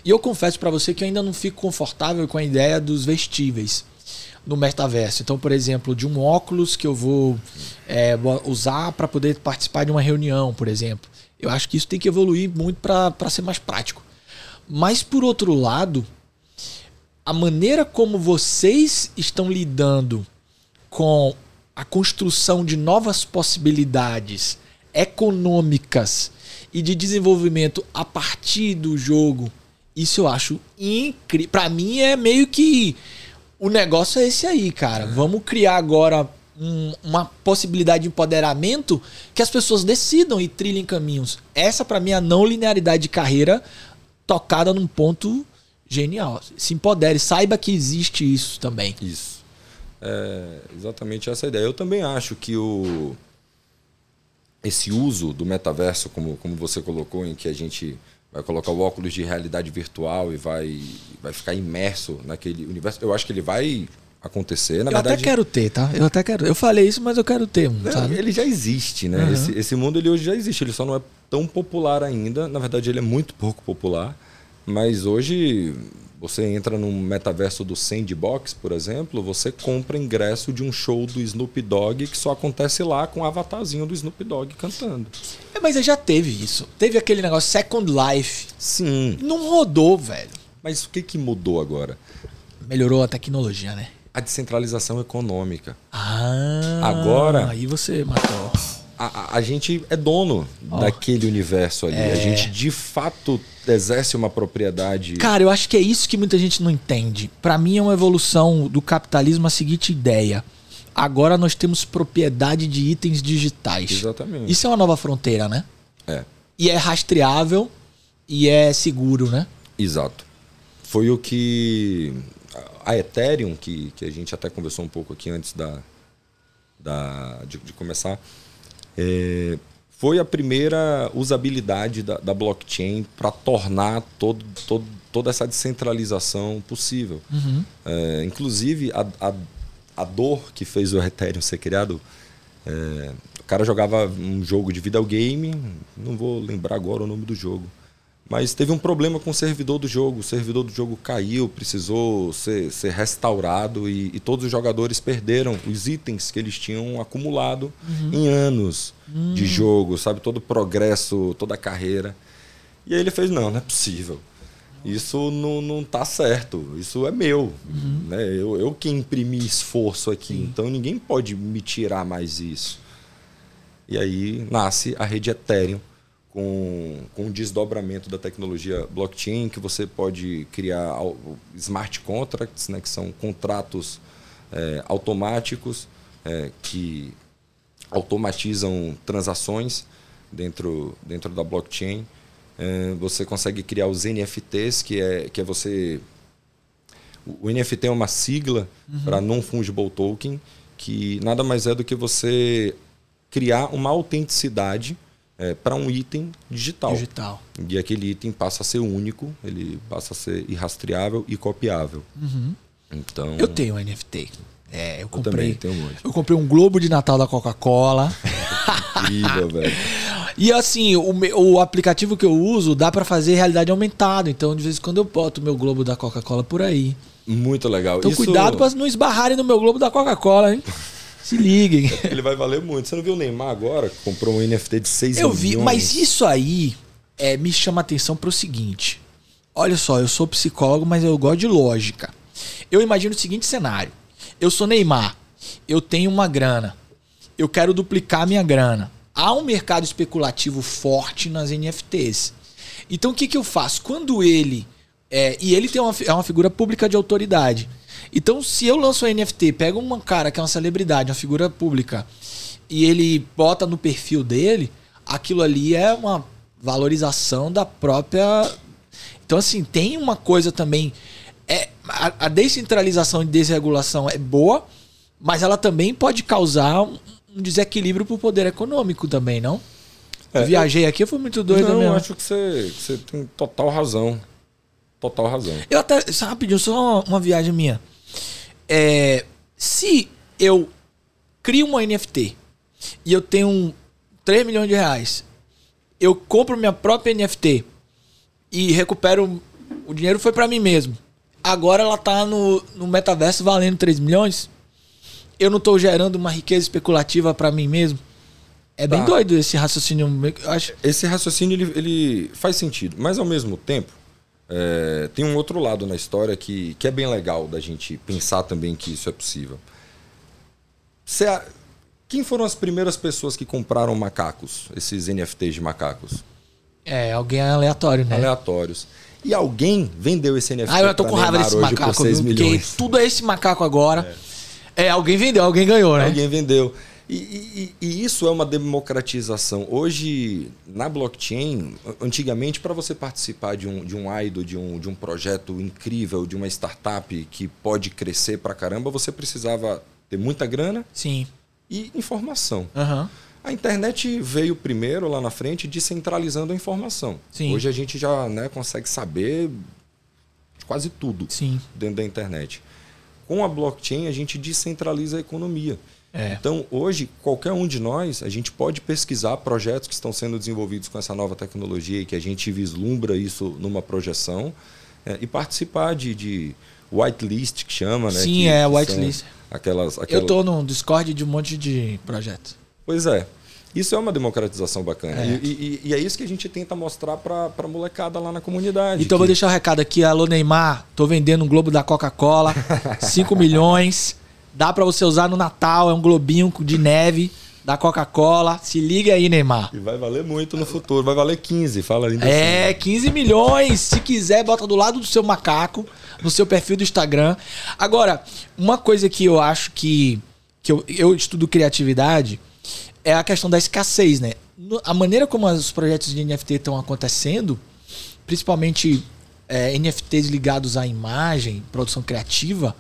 E eu confesso para você que eu ainda não fico confortável com a ideia dos vestíveis no metaverso. Então, por exemplo, de um óculos que eu vou é, usar para poder participar de uma reunião, por exemplo. Eu acho que isso tem que evoluir muito para ser mais prático. Mas, por outro lado, a maneira como vocês estão lidando com a construção de novas possibilidades econômicas e de desenvolvimento a partir do jogo, isso eu acho incrível. Para mim é meio que o negócio é esse aí, cara. É. Vamos criar agora um, uma possibilidade de empoderamento que as pessoas decidam e trilhem caminhos. Essa para mim é a não linearidade de carreira tocada num ponto genial. Se empodere, saiba que existe isso também. Isso. É exatamente essa ideia. Eu também acho que o, esse uso do metaverso, como, como você colocou, em que a gente vai colocar o óculos de realidade virtual e vai, vai ficar imerso naquele universo, eu acho que ele vai acontecer. Na eu verdade, até quero ter, tá? Eu até quero. Eu falei isso, mas eu quero ter um, sabe? Ele já existe, né? Uhum. Esse, esse mundo ele hoje já existe. Ele só não é tão popular ainda. Na verdade, ele é muito pouco popular. Mas hoje você entra num metaverso do Sandbox, por exemplo, você compra ingresso de um show do Snoop Dogg que só acontece lá com o avatarzinho do Snoop Dogg cantando. É, mas já teve isso. Teve aquele negócio Second Life. Sim. Não rodou, velho. Mas o que, que mudou agora? Melhorou a tecnologia, né? A descentralização econômica. Ah. Agora. Aí você matou a, a, gente é dono oh. daquele universo ali. É. A gente de fato exerce uma propriedade. Cara, eu acho que é isso que muita gente não entende. Para mim é uma evolução do capitalismo a seguinte ideia. Agora nós temos propriedade de itens digitais. Exatamente. Isso é uma nova fronteira, né? É. E é rastreável e é seguro, né? Exato. Foi o que a Ethereum, que, que a gente até conversou um pouco aqui antes da, da, de, de começar, é, foi a primeira usabilidade da, da blockchain para tornar todo, todo, toda essa descentralização possível. Uhum. É, inclusive, a, a, a, dor que fez o Ethereum ser criado. É, o cara jogava um jogo de videogame, não vou lembrar agora o nome do jogo. Mas teve um problema com o servidor do jogo. O servidor do jogo caiu, precisou ser, ser restaurado e, e todos os jogadores perderam os itens que eles tinham acumulado uhum. em anos uhum. de jogo, sabe? Todo o progresso, toda a carreira. E aí ele fez: não, não é possível. Isso não, não tá certo. Isso é meu. Uhum. Né? Eu, eu que imprimi esforço aqui. Sim. Então ninguém pode me tirar mais isso. E aí nasce a rede Ethereum com, com o desdobramento da tecnologia blockchain, que você pode criar smart contracts, né, que são contratos é, automáticos é, que automatizam transações dentro, dentro da blockchain. É, você consegue criar os NFTs, que é, que é você. O NFT é uma sigla uhum. para Non-Fungible Token, que nada mais é do que você criar uma autenticidade é, para um item digital. Digital. E aquele item passa a ser único, ele passa a ser irrastreável e copiável. Uhum. Então. Eu tenho um NFT. É, eu comprei. Eu também tenho um monte. Eu comprei um globo de Natal da Coca-Cola. Incrível, velho. E assim, o, o aplicativo que eu uso dá para fazer realidade aumentada. Então, de vez em quando eu boto o meu globo da Coca-Cola por aí. Muito legal. Então, Isso... cuidado para não esbarrarem no meu globo da Coca-Cola, hein? Se liguem. Ele vai valer muito. Você não viu o Neymar agora? Comprou um NFT de 6 Eu milhões. vi, mas isso aí é, me chama atenção para o seguinte. Olha só, eu sou psicólogo, mas eu gosto de lógica. Eu imagino o seguinte cenário. Eu sou Neymar. Eu tenho uma grana. Eu quero duplicar minha grana. Há um mercado especulativo forte nas NFTs. Então o que, que eu faço? Quando ele. É, e ele tem uma, é uma figura pública de autoridade. Então, se eu lanço um NFT, pego um cara que é uma celebridade, uma figura pública, e ele bota no perfil dele, aquilo ali é uma valorização da própria. Então, assim, tem uma coisa também. É, a, a descentralização e desregulação é boa, mas ela também pode causar um, um desequilíbrio para o poder econômico também, não? É, eu viajei aqui, eu fui muito doido não, mesmo. acho que você, que você tem total razão. Total razão. Eu até, só rapidinho, só uma, uma viagem minha. É, se eu crio uma NFT e eu tenho 3 milhões de reais, eu compro minha própria NFT e recupero. O dinheiro foi para mim mesmo. Agora ela tá no, no metaverso valendo 3 milhões. Eu não tô gerando uma riqueza especulativa para mim mesmo. É bem Tá. doido esse raciocínio. Acho. Esse raciocínio ele, ele faz sentido, mas ao mesmo tempo é, tem um outro lado na história que, que é bem legal da gente pensar também que isso é possível. Cê quem foram as primeiras pessoas que compraram macacos, esses NFTs de macacos? É, alguém aleatório, né? Aleatórios. E alguém vendeu esse NFT Ah, eu tô com raiva desse macaco, por 6 viu? Porque tudo é esse macaco agora. É. alguém vendeu, alguém ganhou, né? Alguém vendeu. E, e- e isso é uma democratização. Hoje, na blockchain, antigamente, para você participar de um, de um idol, de um, de um projeto incrível, de uma startup que pode crescer pra caramba, você precisava ter muita grana Sim. e informação. Aham. A internet veio primeiro lá na frente, descentralizando a informação. Sim. Hoje a gente já né, consegue saber quase tudo Sim. dentro da internet. Com a blockchain, a gente descentraliza a economia. É. Então, hoje, qualquer um de nós, a gente pode pesquisar projetos que estão sendo desenvolvidos com essa nova tecnologia e que a gente vislumbra isso numa projeção é, e participar de, de whitelist, que chama, né? Sim, que- é, que whitelist. são Aquelas, Eu aquelas... tô no Discord de um monte de projetos. Pois é. Isso é uma democratização bacana. É. E, e- e é isso que a gente tenta mostrar para a molecada lá na comunidade. Então eu vou que- deixar o recado aqui. Alô, Neymar. Tô vendendo um globo da Coca-Cola. 5 milhões. Dá pra você usar no Natal. É um globinho de neve da Coca-Cola. Se liga aí, Neymar. E vai valer muito no futuro. Vai valer 15, fala ainda É, 15 milhões. Se quiser, bota do lado do seu macaco, no seu perfil do Instagram. Agora, uma coisa que eu acho que, que eu, eu estudo criatividade é a questão da escassez, né? A maneira como os projetos de NFT estão acontecendo, principalmente é, NFTs ligados à imagem, produção criativa,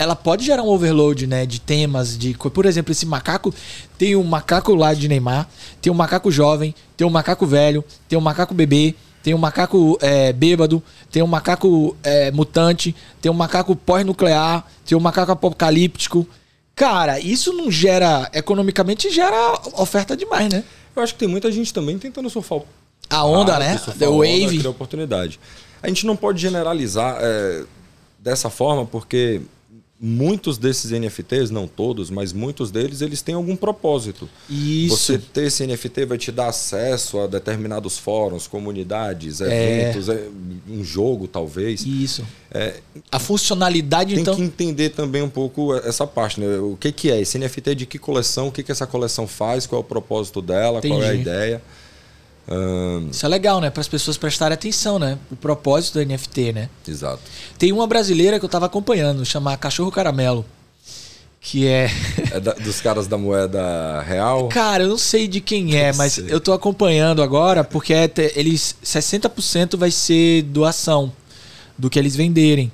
ela pode gerar um overload, né, de temas, de, por exemplo, esse macaco tem um macaco lá de Neymar, tem um macaco jovem, tem um macaco velho, tem um macaco bebê, tem um macaco é, bêbado, tem um macaco é, mutante, tem um macaco pós-nuclear, tem um macaco apocalíptico. Cara, isso não gera, economicamente gera oferta demais, né? Eu acho que tem muita gente também tentando surfar o A onda, Ah, né? The a onda, wave. criar oportunidade. A gente não pode generalizar é, dessa forma, porque muitos desses NFTs, não todos, mas muitos deles, eles têm algum propósito. Isso. Você ter esse NFT vai te dar acesso a determinados fóruns, comunidades, É. eventos, é, um jogo talvez. Isso. É, A funcionalidade, tem então. que entender também um pouco essa parte, né? O que, que é esse NFT, de que coleção, o que, que essa coleção faz, qual é o propósito dela, qual é a Entendi. ideia. Ahn, Isso é legal, né? Para as pessoas prestarem atenção, né? O propósito do NFT, né? exato. Tem uma brasileira que eu tava acompanhando, chamada Cachorro Caramelo. Que é. É da- dos caras da moeda real? Cara, eu não sei de quem é, Não mas sei. eu tô acompanhando agora porque é eles 60% vai ser doação do que eles venderem.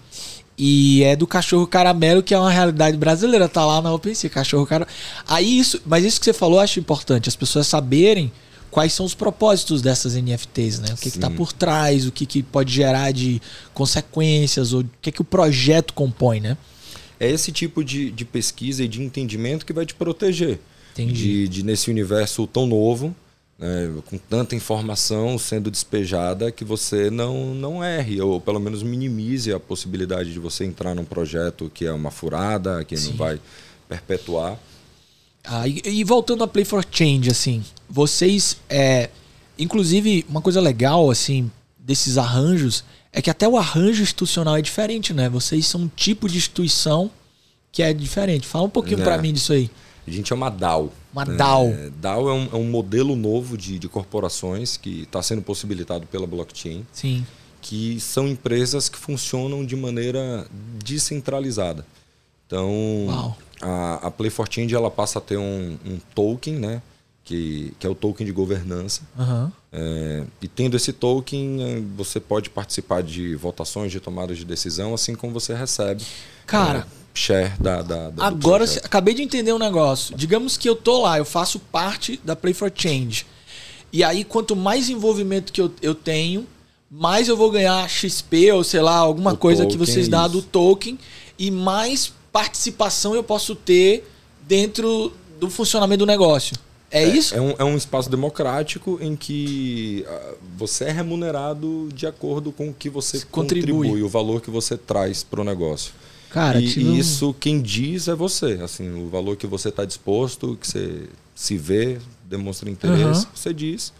E é do cachorro caramelo, que é uma realidade brasileira, tá lá na OpenSea, cachorro caramelo. Aí isso, mas isso que você falou eu acho importante, as pessoas saberem quais são os propósitos dessas NFTs, né? O que, tá Sim. por trás, o que, que pode gerar de consequências, ou o que, que o projeto compõe, né? É esse tipo de, de pesquisa e de entendimento que vai te proteger. Entendi. De, de nesse universo tão novo, né, com tanta informação sendo despejada, que você não, não erre, ou pelo menos minimize a possibilidade de você entrar num projeto que é uma furada, que Sim. não vai perpetuar. Ah, e, e voltando a Play for Change, assim, vocês, é, inclusive, uma coisa legal, assim, desses arranjos, é que até o arranjo institucional é diferente, né? Vocês são um tipo de instituição que é diferente. Fala um pouquinho É. pra mim disso aí. A gente é uma DAO. Uma né? DAO. É, DAO é um, é um modelo novo de, de corporações que está sendo possibilitado pela blockchain. Sim. que são empresas que funcionam de maneira descentralizada. Então, Uau. A, a Play for Change ela passa a ter um, um token, né? Que, que é o token de governança. Aham. É, e tendo esse token, é, você pode participar de votações de tomadas de decisão, assim como você recebe Cara, é, share da, da, da- Agora, acabei de entender um negócio. Digamos que eu tô lá, eu faço parte da Play for Change. E aí, quanto mais envolvimento que eu, eu tenho, mais eu vou ganhar XP ou sei lá, alguma O coisa que vocês dão do token. E mais participação eu posso ter dentro do funcionamento do negócio. É, é isso? É um, é um espaço democrático em que uh, você é remunerado de acordo com o que você contribui, contribui o valor que você traz para o negócio. Cara, e, e isso quem diz é você. Assim, o valor que você está disposto, que você se vê, demonstra interesse, uhum. você diz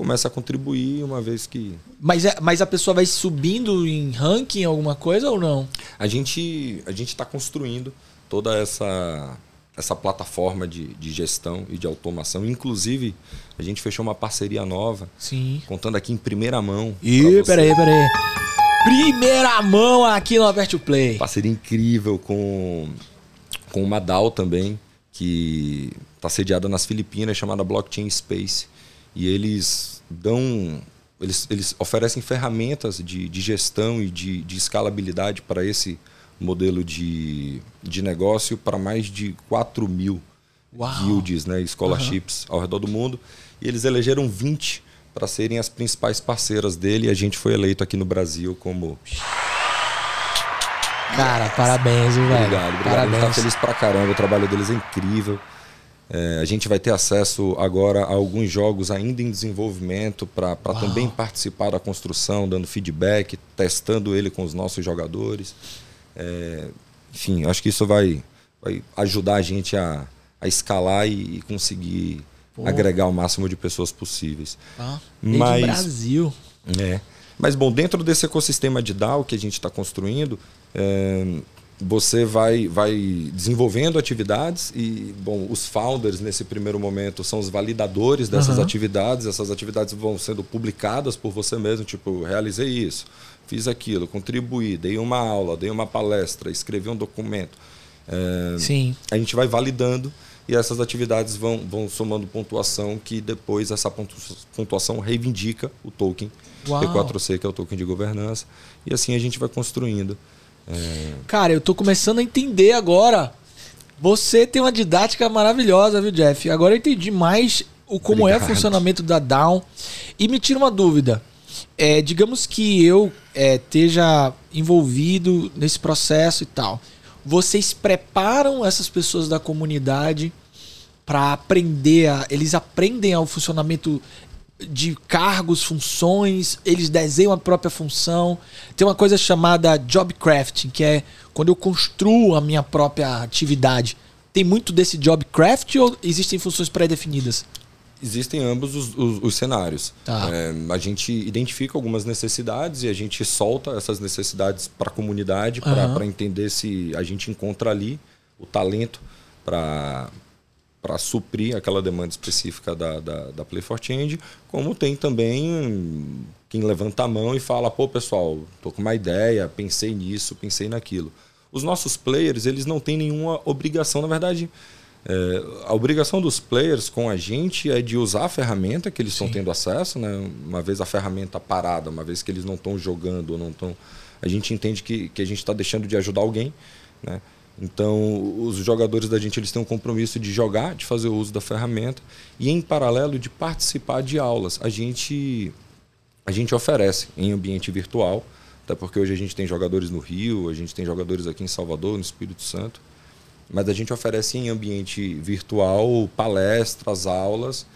começa a contribuir uma vez que. Mas, é, mas a pessoa vai subindo em ranking alguma coisa ou não? A gente a gente está construindo toda essa essa plataforma de, de gestão e de automação. Inclusive, a gente fechou uma parceria nova. Sim. Contando aqui em primeira mão. Ih, peraí, peraí. Primeira mão aqui no Aperte o Play. Parceria incrível com, com uma DAO também, que está sediada nas Filipinas, chamada Blockchain Space. E eles dão. Eles, eles oferecem ferramentas de, de gestão e de, de escalabilidade para esse modelo de, de negócio para mais de 4 mil guilds, né, scholarships uhum. ao redor do mundo. E eles elegeram 20 para serem as principais parceiras dele e a gente foi eleito aqui no Brasil como. Cara, parabéns, velho. Obrigado, obrigado. Parabéns. A gente tá feliz pra caramba, o trabalho deles é incrível. É, a gente vai ter acesso agora a alguns jogos ainda em desenvolvimento para também participar da construção, dando feedback, testando ele com os nossos jogadores. É, enfim, acho que isso vai, vai ajudar a gente a, a escalar e, e conseguir Pô. agregar o máximo de pessoas possíveis. Ah, Mas, Brasil. É. Mas, bom, dentro desse ecossistema de DAO que a gente está construindo, é, você vai, vai desenvolvendo atividades e, bom, os founders nesse primeiro momento são os validadores dessas uhum. atividades. Essas atividades vão sendo publicadas por você mesmo, tipo, realizei isso, fiz aquilo, contribuí, dei uma aula, dei uma palestra, escrevi um documento. É, Sim. A gente vai validando e essas atividades vão, vão somando pontuação que depois essa pontuação reivindica o token Uau. P4C, que é o token de governança. E assim a gente vai construindo. É... Cara, eu tô começando a entender agora. Você tem uma didática maravilhosa, viu, Jeff? Agora eu entendi mais o como Obrigado. é o funcionamento da Down. E me tira uma dúvida. É, digamos que eu é, esteja envolvido nesse processo e tal. Vocês preparam essas pessoas da comunidade para aprender, a, eles aprendem ao funcionamento de cargos, funções, eles desenham a própria função. Tem uma coisa chamada job crafting, que é quando eu construo a minha própria atividade. Tem muito desse job craft ou existem funções pré-definidas? Existem ambos os, os, os cenários. Tá. É, a gente identifica algumas necessidades e a gente solta essas necessidades para a comunidade uhum. para entender se a gente encontra ali o talento para para suprir aquela demanda específica da, da, da Play for Change, como tem também quem levanta a mão e fala, pô pessoal, tô com uma ideia, pensei nisso, pensei naquilo. Os nossos players, eles não têm nenhuma obrigação, na verdade, é, a obrigação dos players com a gente é de usar a ferramenta que eles estão tendo acesso, né? uma vez a ferramenta parada, uma vez que eles não estão jogando ou não estão... A gente entende que, que a gente está deixando de ajudar alguém, né? Então, os jogadores da gente eles têm um compromisso de jogar, de fazer o uso da ferramenta e, em paralelo, de participar de aulas. A gente, a gente oferece em ambiente virtual, até porque hoje a gente tem jogadores no Rio, a gente tem jogadores aqui em Salvador, no Espírito Santo, mas a gente oferece em ambiente virtual palestras, aulas,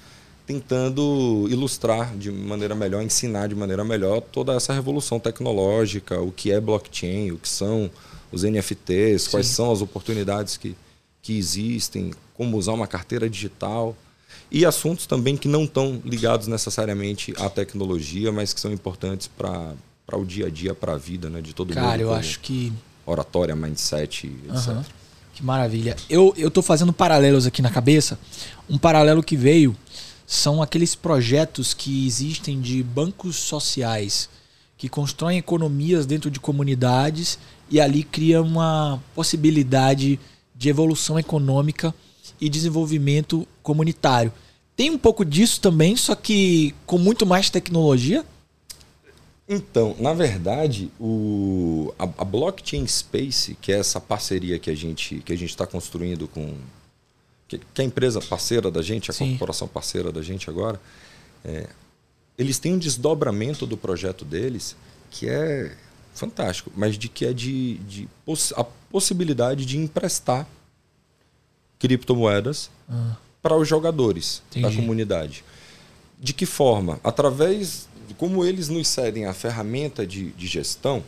tentando ilustrar de maneira melhor, ensinar de maneira melhor toda essa revolução tecnológica, o que é blockchain, o que são os NFTs, Sim. quais são as oportunidades que, que existem, como usar uma carteira digital. E assuntos também que não estão ligados necessariamente à tecnologia, mas que são importantes para o dia a dia, para a vida né, de todo Cara, mundo. Cara, eu acho que. Oratória, mindset, etc. Uhum. Que maravilha. Eu, eu tô fazendo paralelos aqui na cabeça. Um paralelo que veio são aqueles projetos que existem de bancos sociais que constroem economias dentro de comunidades e ali cria uma possibilidade de evolução econômica e desenvolvimento comunitário. Tem um pouco disso também, só que com muito mais tecnologia? Então, na verdade, o, a, a Blockchain Space, que é essa parceria que a gente que a gente está construindo com que, que, é a empresa parceira da gente, a Sim. corporação parceira da gente agora, é, eles têm um desdobramento do projeto deles que é fantástico, mas de que é de, de a possibilidade de emprestar criptomoedas Ah, para os jogadores da Entendi. comunidade. De que forma? Através de como eles nos cedem a ferramenta de, de gestão,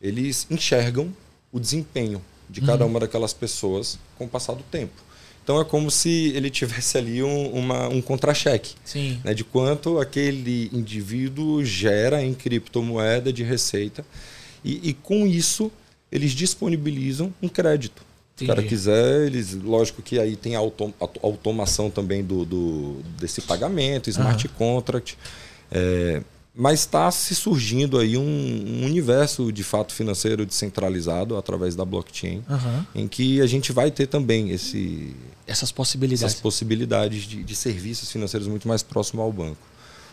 eles enxergam o desempenho de cada Uhum. uma daquelas pessoas com o passar do tempo. Então é como se ele tivesse ali um, uma- um contra-cheque né, de quanto aquele indivíduo gera em criptomoeda de receita. E, e com isso, eles disponibilizam um crédito. Se o cara quiser, eles, lógico que aí tem a autom- automação também do, do- desse pagamento, smart contract. É, mas está se surgindo aí um, um universo de fato financeiro descentralizado através da blockchain, Aham. em que a gente vai ter também esse, Essas possibilidades. essas possibilidades de, de serviços financeiros muito mais próximo ao banco.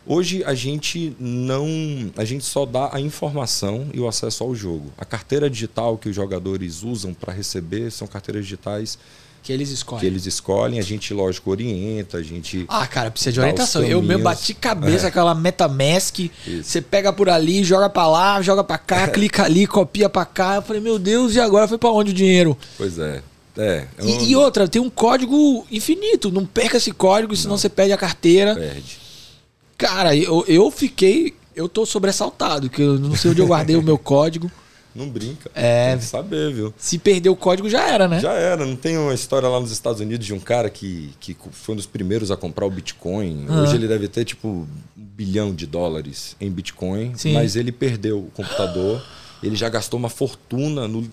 Hoje a gente não, a gente só dá a informação e o acesso ao jogo. A carteira digital que os jogadores usam para receber são carteiras digitais Que eles escolhem. que eles escolhem. A gente, lógico, orienta, a gente Ah, cara, precisa de orientação. Eu mesmo bati cabeça aquela MetaMask. Isso. Você pega por ali, joga pra lá, joga pra cá, clica ali, copia pra cá. Eu falei, meu Deus, e agora foi pra onde o dinheiro? Pois é. É, é E, e outra, tem um código infinito. Não perca esse código, senão você perde a carteira. perde. Cara, eu, eu fiquei. Eu tô sobressaltado, que eu não sei onde eu guardei o meu código. Não brinca. É. Tem que saber, viu? Se perder o código, já era, né? Já era, não tem uma história lá nos Estados Unidos de um cara que, que foi um dos primeiros a comprar o Bitcoin. Hoje ele deve ter tipo um bilhão de dólares em Bitcoin, Sim. mas ele perdeu o computador. Ele já gastou uma fortuna no-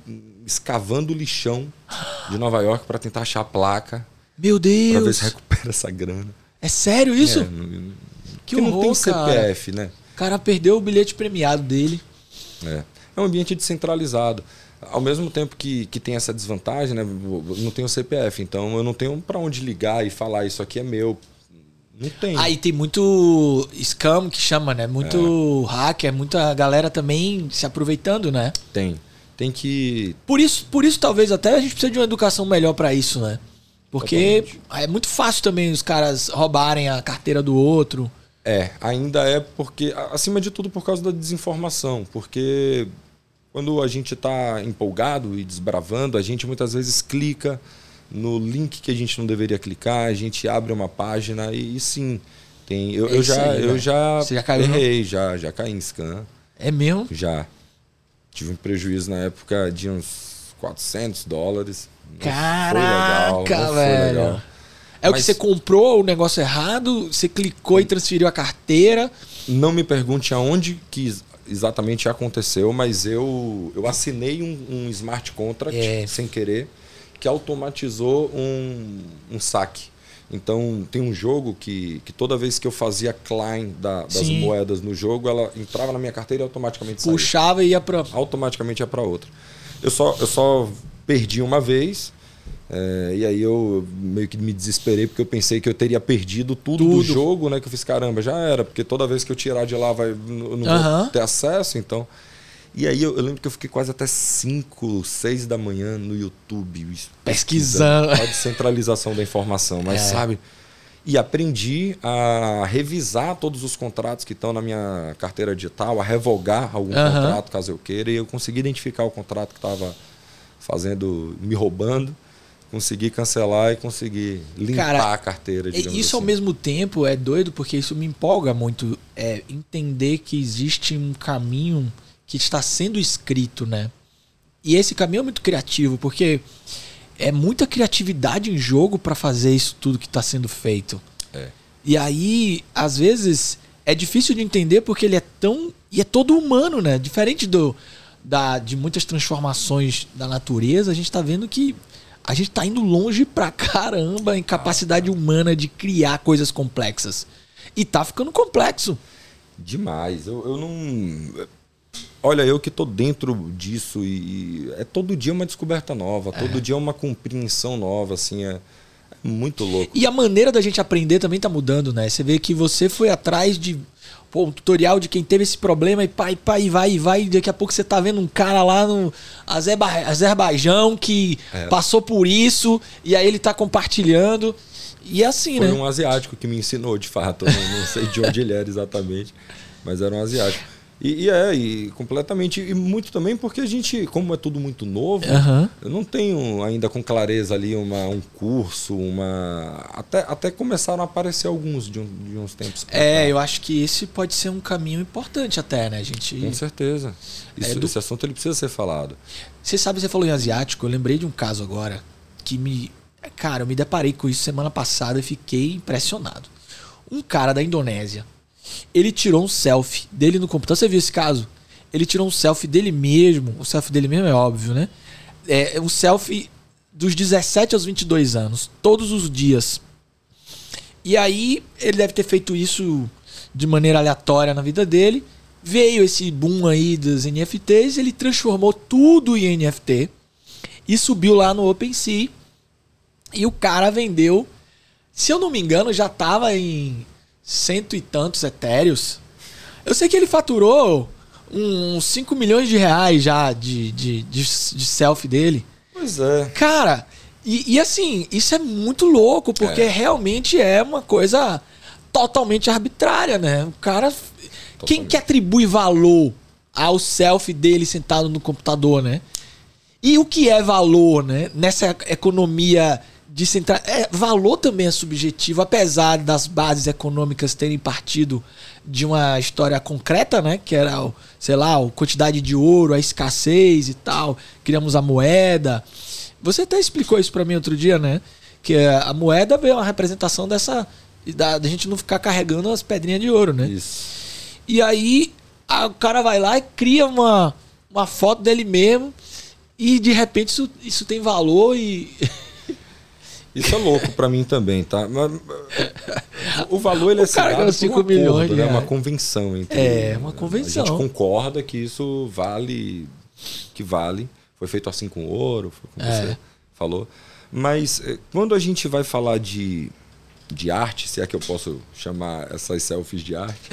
escavando o lixão de Nova York para tentar achar a placa, Meu para ver Deus. se recupera essa grana. É sério isso? É, não- que porque não tem horror, cara. CPF, né? O cara perdeu o bilhete premiado dele. É. é um ambiente descentralizado. Ao mesmo tempo que, que tem essa desvantagem, né? Não tem o CPF, então eu não tenho para onde ligar e falar isso aqui é meu. Não tem. Aí tem muito scam que chama, né? Muito hacker, muita galera também se aproveitando, né? Tem. Tem que. Por isso, por isso talvez até a gente precisa de uma educação melhor pra isso, né? Porque Totalmente. é muito fácil também os caras roubarem a carteira do outro. É, ainda é porque. Acima de tudo por causa da desinformação. Porque quando a gente está empolgado e desbravando, a gente muitas vezes clica no link que a gente não deveria clicar, a gente abre uma página e, e sim. Tem, eu, É eu já, aí, eu velho. já, Você já caiu no- errei, já, já caí em scam. É mesmo? Já. Tive um prejuízo na época de uns 400 dólares. Não foi Caraca, legal, não foi velho. legal. É o que Mas- você comprou o negócio errado, você clicou e transferiu a carteira. Não me pergunte aonde que ex- exatamente aconteceu, mas eu, eu assinei um, um smart contract É. sem querer que automatizou um, um saque. Então tem um jogo que, que toda vez que eu fazia climb da- das Sim. moedas no jogo, ela entrava na minha carteira e automaticamente saía. Puxava e ia pra. automaticamente é para outra. Eu só, eu só perdi uma vez. É, e aí eu meio que me desesperei porque eu pensei que eu teria perdido tudo, do Tudo. jogo, né? Que eu fiz, caramba, já era, porque toda vez que eu tirar de lá vai, eu não Aham. vou ter acesso, então. E aí eu, eu lembro que eu fiquei quase até 5, 6 da manhã no YouTube es- Pesquisando. a descentralização da informação, mas É. sabe? E aprendi a revisar todos os contratos que estão na minha carteira digital, a revogar algum Aham. contrato caso eu queira, e eu consegui identificar o contrato que estava fazendo, me roubando, consegui cancelar e consegui limpar Cara, a carteira. E Isso ao assim. mesmo tempo é doido porque isso me empolga muito. É entender que existe um caminho que está sendo escrito, né? E esse caminho é muito criativo porque é muita criatividade em jogo para fazer isso tudo que está sendo feito. É. E aí, às vezes, é difícil de entender porque ele é tão. E é todo humano, né? Diferente do, da, de muitas transformações da natureza, a gente tá vendo que a gente tá indo longe pra caramba em capacidade humana de criar coisas complexas. E tá ficando complexo. Demais. Eu, eu não. Olha, eu que tô dentro disso e, e é todo dia uma descoberta nova, todo dia uma compreensão nova, assim, é, é muito louco. E a maneira da gente aprender também tá mudando, né? Você vê que você foi atrás de pô, um tutorial de quem teve esse problema e pá, e vai, vai, e daqui a pouco você tá vendo um cara lá no Azerba Azerbaijão que É. passou por isso e aí ele tá compartilhando. E é assim, Foi né? um asiático que me ensinou, de fato. Não, não sei de onde ele era exatamente, mas era um asiático. E, e, é, e completamente. E muito também porque a gente, como é tudo muito novo, Aham. eu não tenho ainda com clareza ali uma, um curso, uma. Até, até começaram a aparecer alguns de, um- de uns tempos. É, cá. eu acho que esse pode ser um caminho importante até, né, gente? Com certeza. Isso- É do- Esse assunto ele precisa ser falado. Você sabe, você falou em asiático, eu lembrei de um caso agora que me. Cara, eu me deparei com isso semana passada e fiquei impressionado. Um cara da Indonésia, ele tirou um selfie dele no computador. Você viu esse caso? Ele tirou um selfie dele mesmo. O selfie dele mesmo é óbvio, né? É um selfie dos 17 aos 22 anos, todos os dias. E aí, ele deve ter feito isso de maneira aleatória na vida dele. Veio esse boom aí dos NFTs, ele transformou tudo em NFT e subiu lá no OpenSea. E o cara vendeu, se eu não me engano, já tava em cento e tantos etéreos. Eu sei que ele faturou uns 5 milhões de reais já de, de, de, de selfie dele. Pois é. Cara, e, e assim, isso é muito louco, porque É. realmente é uma coisa totalmente arbitrária, né? O cara. Quem que atribui valor ao selfie dele sentado no computador, né? E o que é valor, né? Nessa economia de central. É, valor também é subjetivo, apesar das bases econômicas terem partido de uma história concreta, né? Que era, o, sei lá, a quantidade de ouro, a escassez e tal. Criamos a moeda. Você até explicou isso pra mim outro dia, né? Que a moeda veio uma representação dessa. Da, da gente não ficar carregando as pedrinhas de ouro, né? Isso. E aí a- o cara vai lá e cria uma, uma foto dele mesmo. E de repente isso, isso tem valor e. Isso é louco pra mim também, tá? Mas, O valor ele é O cara dado ganhou por um cinco acordo, milhões de né? Uma reais. convenção entre É, uma convenção. A gente concorda que isso vale que vale. Foi feito assim com ouro, foi como É. você falou. Mas eh, quando a gente vai falar de, de arte, se é que eu posso chamar essas selfies de arte,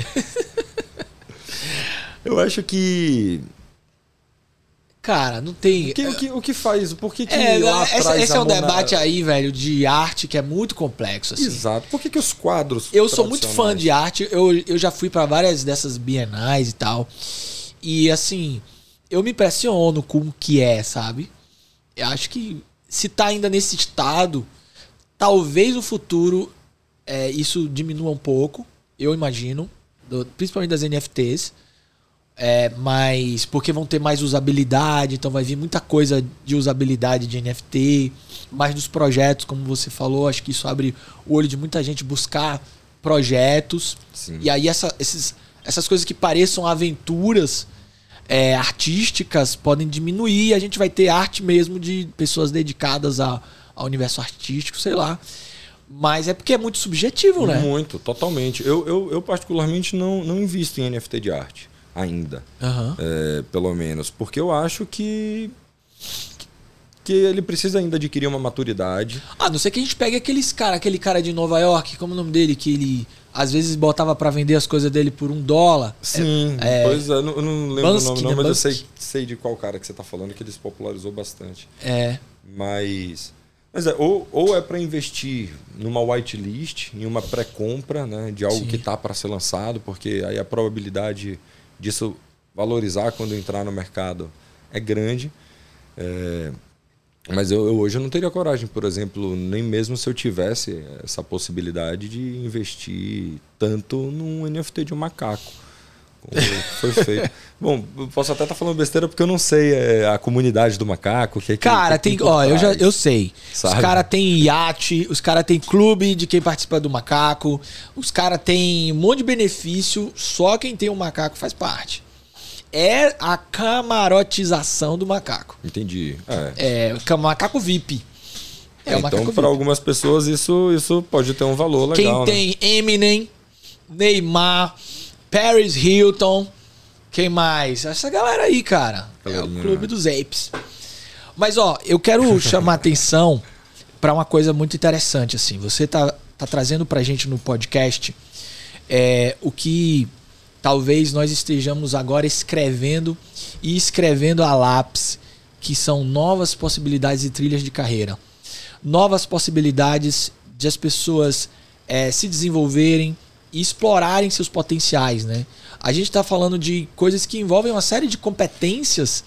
eu acho que Cara, não tem. o que, o que, o que faz? Por que, que É, lá esse, atrás esse a é um debate aí, velho, de arte que é muito complexo. Assim. Exato. Por que, que os quadros Eu sou muito fã de arte, eu, eu já fui pra várias dessas bienais e tal. E assim, eu me impressiono com o que é, sabe? Eu acho que se tá ainda nesse estado, talvez no futuro é, isso diminua um pouco, eu imagino, do- principalmente das NFTs. É, mas porque vão ter mais usabilidade, então vai vir muita coisa de usabilidade de NFT, mais dos projetos, como você falou, acho que isso abre o olho de muita gente buscar projetos. Sim. E aí essa- esses, essas coisas que pareçam aventuras é, artísticas podem diminuir e a gente vai ter arte mesmo de pessoas dedicadas a- ao universo artístico, sei lá. Mas é porque é muito subjetivo, né? Muito, totalmente. Eu, eu, eu particularmente não, não invisto em NFT de arte ainda, Aham. é, pelo menos, porque eu acho que que ele precisa ainda adquirir uma maturidade. A não ser que a gente pegue aqueles cara, aquele cara de Nova York, como é o nome dele, que ele às vezes botava pra vender as coisas dele por um dólar. Sim, é- pois é, eu não, eu não lembro Bansky, o nome não, né? mas eu Bansky. sei, sei de qual cara que você está falando, que ele se popularizou bastante. É. Mas, mas é, ou, ou é para investir numa whitelist, em uma pré-compra né, de algo Sim. que está para ser lançado, porque aí a probabilidade disso valorizar quando entrar no mercado é grande. É, mas eu, eu hoje eu não teria coragem, por exemplo, nem mesmo se eu tivesse essa possibilidade de investir tanto num NFT de um macaco. Foi feito. Bom, posso até estar falando besteira porque eu não sei é, a comunidade do macaco. o Que, é que- Cara, que tem. Ó, eu já eu sei. Os Sabe? caras têm iate, os caras têm clube de quem participa do macaco, os caras têm um monte de benefício, só quem tem um macaco faz parte. É a camarotização do macaco. Entendi. É. É o macaco VIP. É, o então, para algumas pessoas, isso, isso pode ter um valor Quem legal. né? tem Eminem, Neymar, Paris Hilton, quem mais? Essa galera aí, cara. É o clube dos apes. Mas ó, eu quero chamar atenção para uma coisa muito interessante assim. Você tá, tá trazendo pra gente no podcast é, o que talvez nós estejamos agora escrevendo e escrevendo a lápis, que são novas possibilidades e trilhas de carreira. Novas possibilidades de as pessoas é, se desenvolverem, e explorarem seus potenciais, né? A gente está falando de coisas que envolvem uma série de competências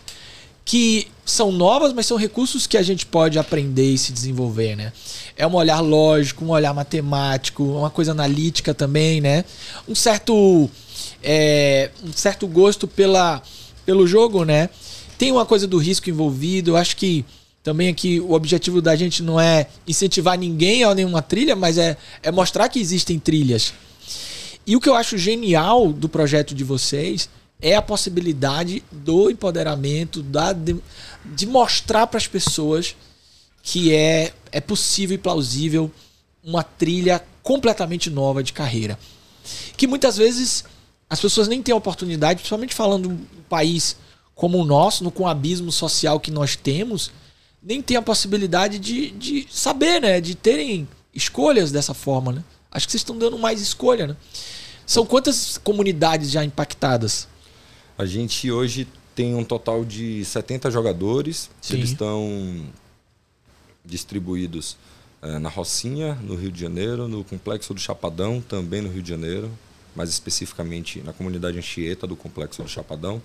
que são novas, mas são recursos que a gente pode aprender e se desenvolver, né? É um olhar lógico, um olhar matemático, uma coisa analítica também, né? Um certo, é, um certo gosto pela, pelo jogo, né? Tem uma coisa do risco envolvido. Eu acho que também aqui o objetivo da gente não é incentivar ninguém a nenhuma trilha, mas é, é mostrar que existem trilhas. E o que eu acho genial do projeto de vocês é a possibilidade do empoderamento, da, de, de mostrar para as pessoas que é, é possível e plausível uma trilha completamente nova de carreira. Que muitas vezes as pessoas nem têm a oportunidade, principalmente falando um país como o nosso, no, com o abismo social que nós temos, nem tem a possibilidade de, de saber, né? De terem escolhas dessa forma, né? Acho que vocês estão dando mais escolha, né? São quantas comunidades já impactadas? A gente hoje tem um total de 70 jogadores. Sim. Eles estão distribuídos é, na Rocinha, no Rio de Janeiro, no Complexo do Chapadão, também no Rio de Janeiro, mais especificamente na comunidade Anchieta do Complexo do Chapadão,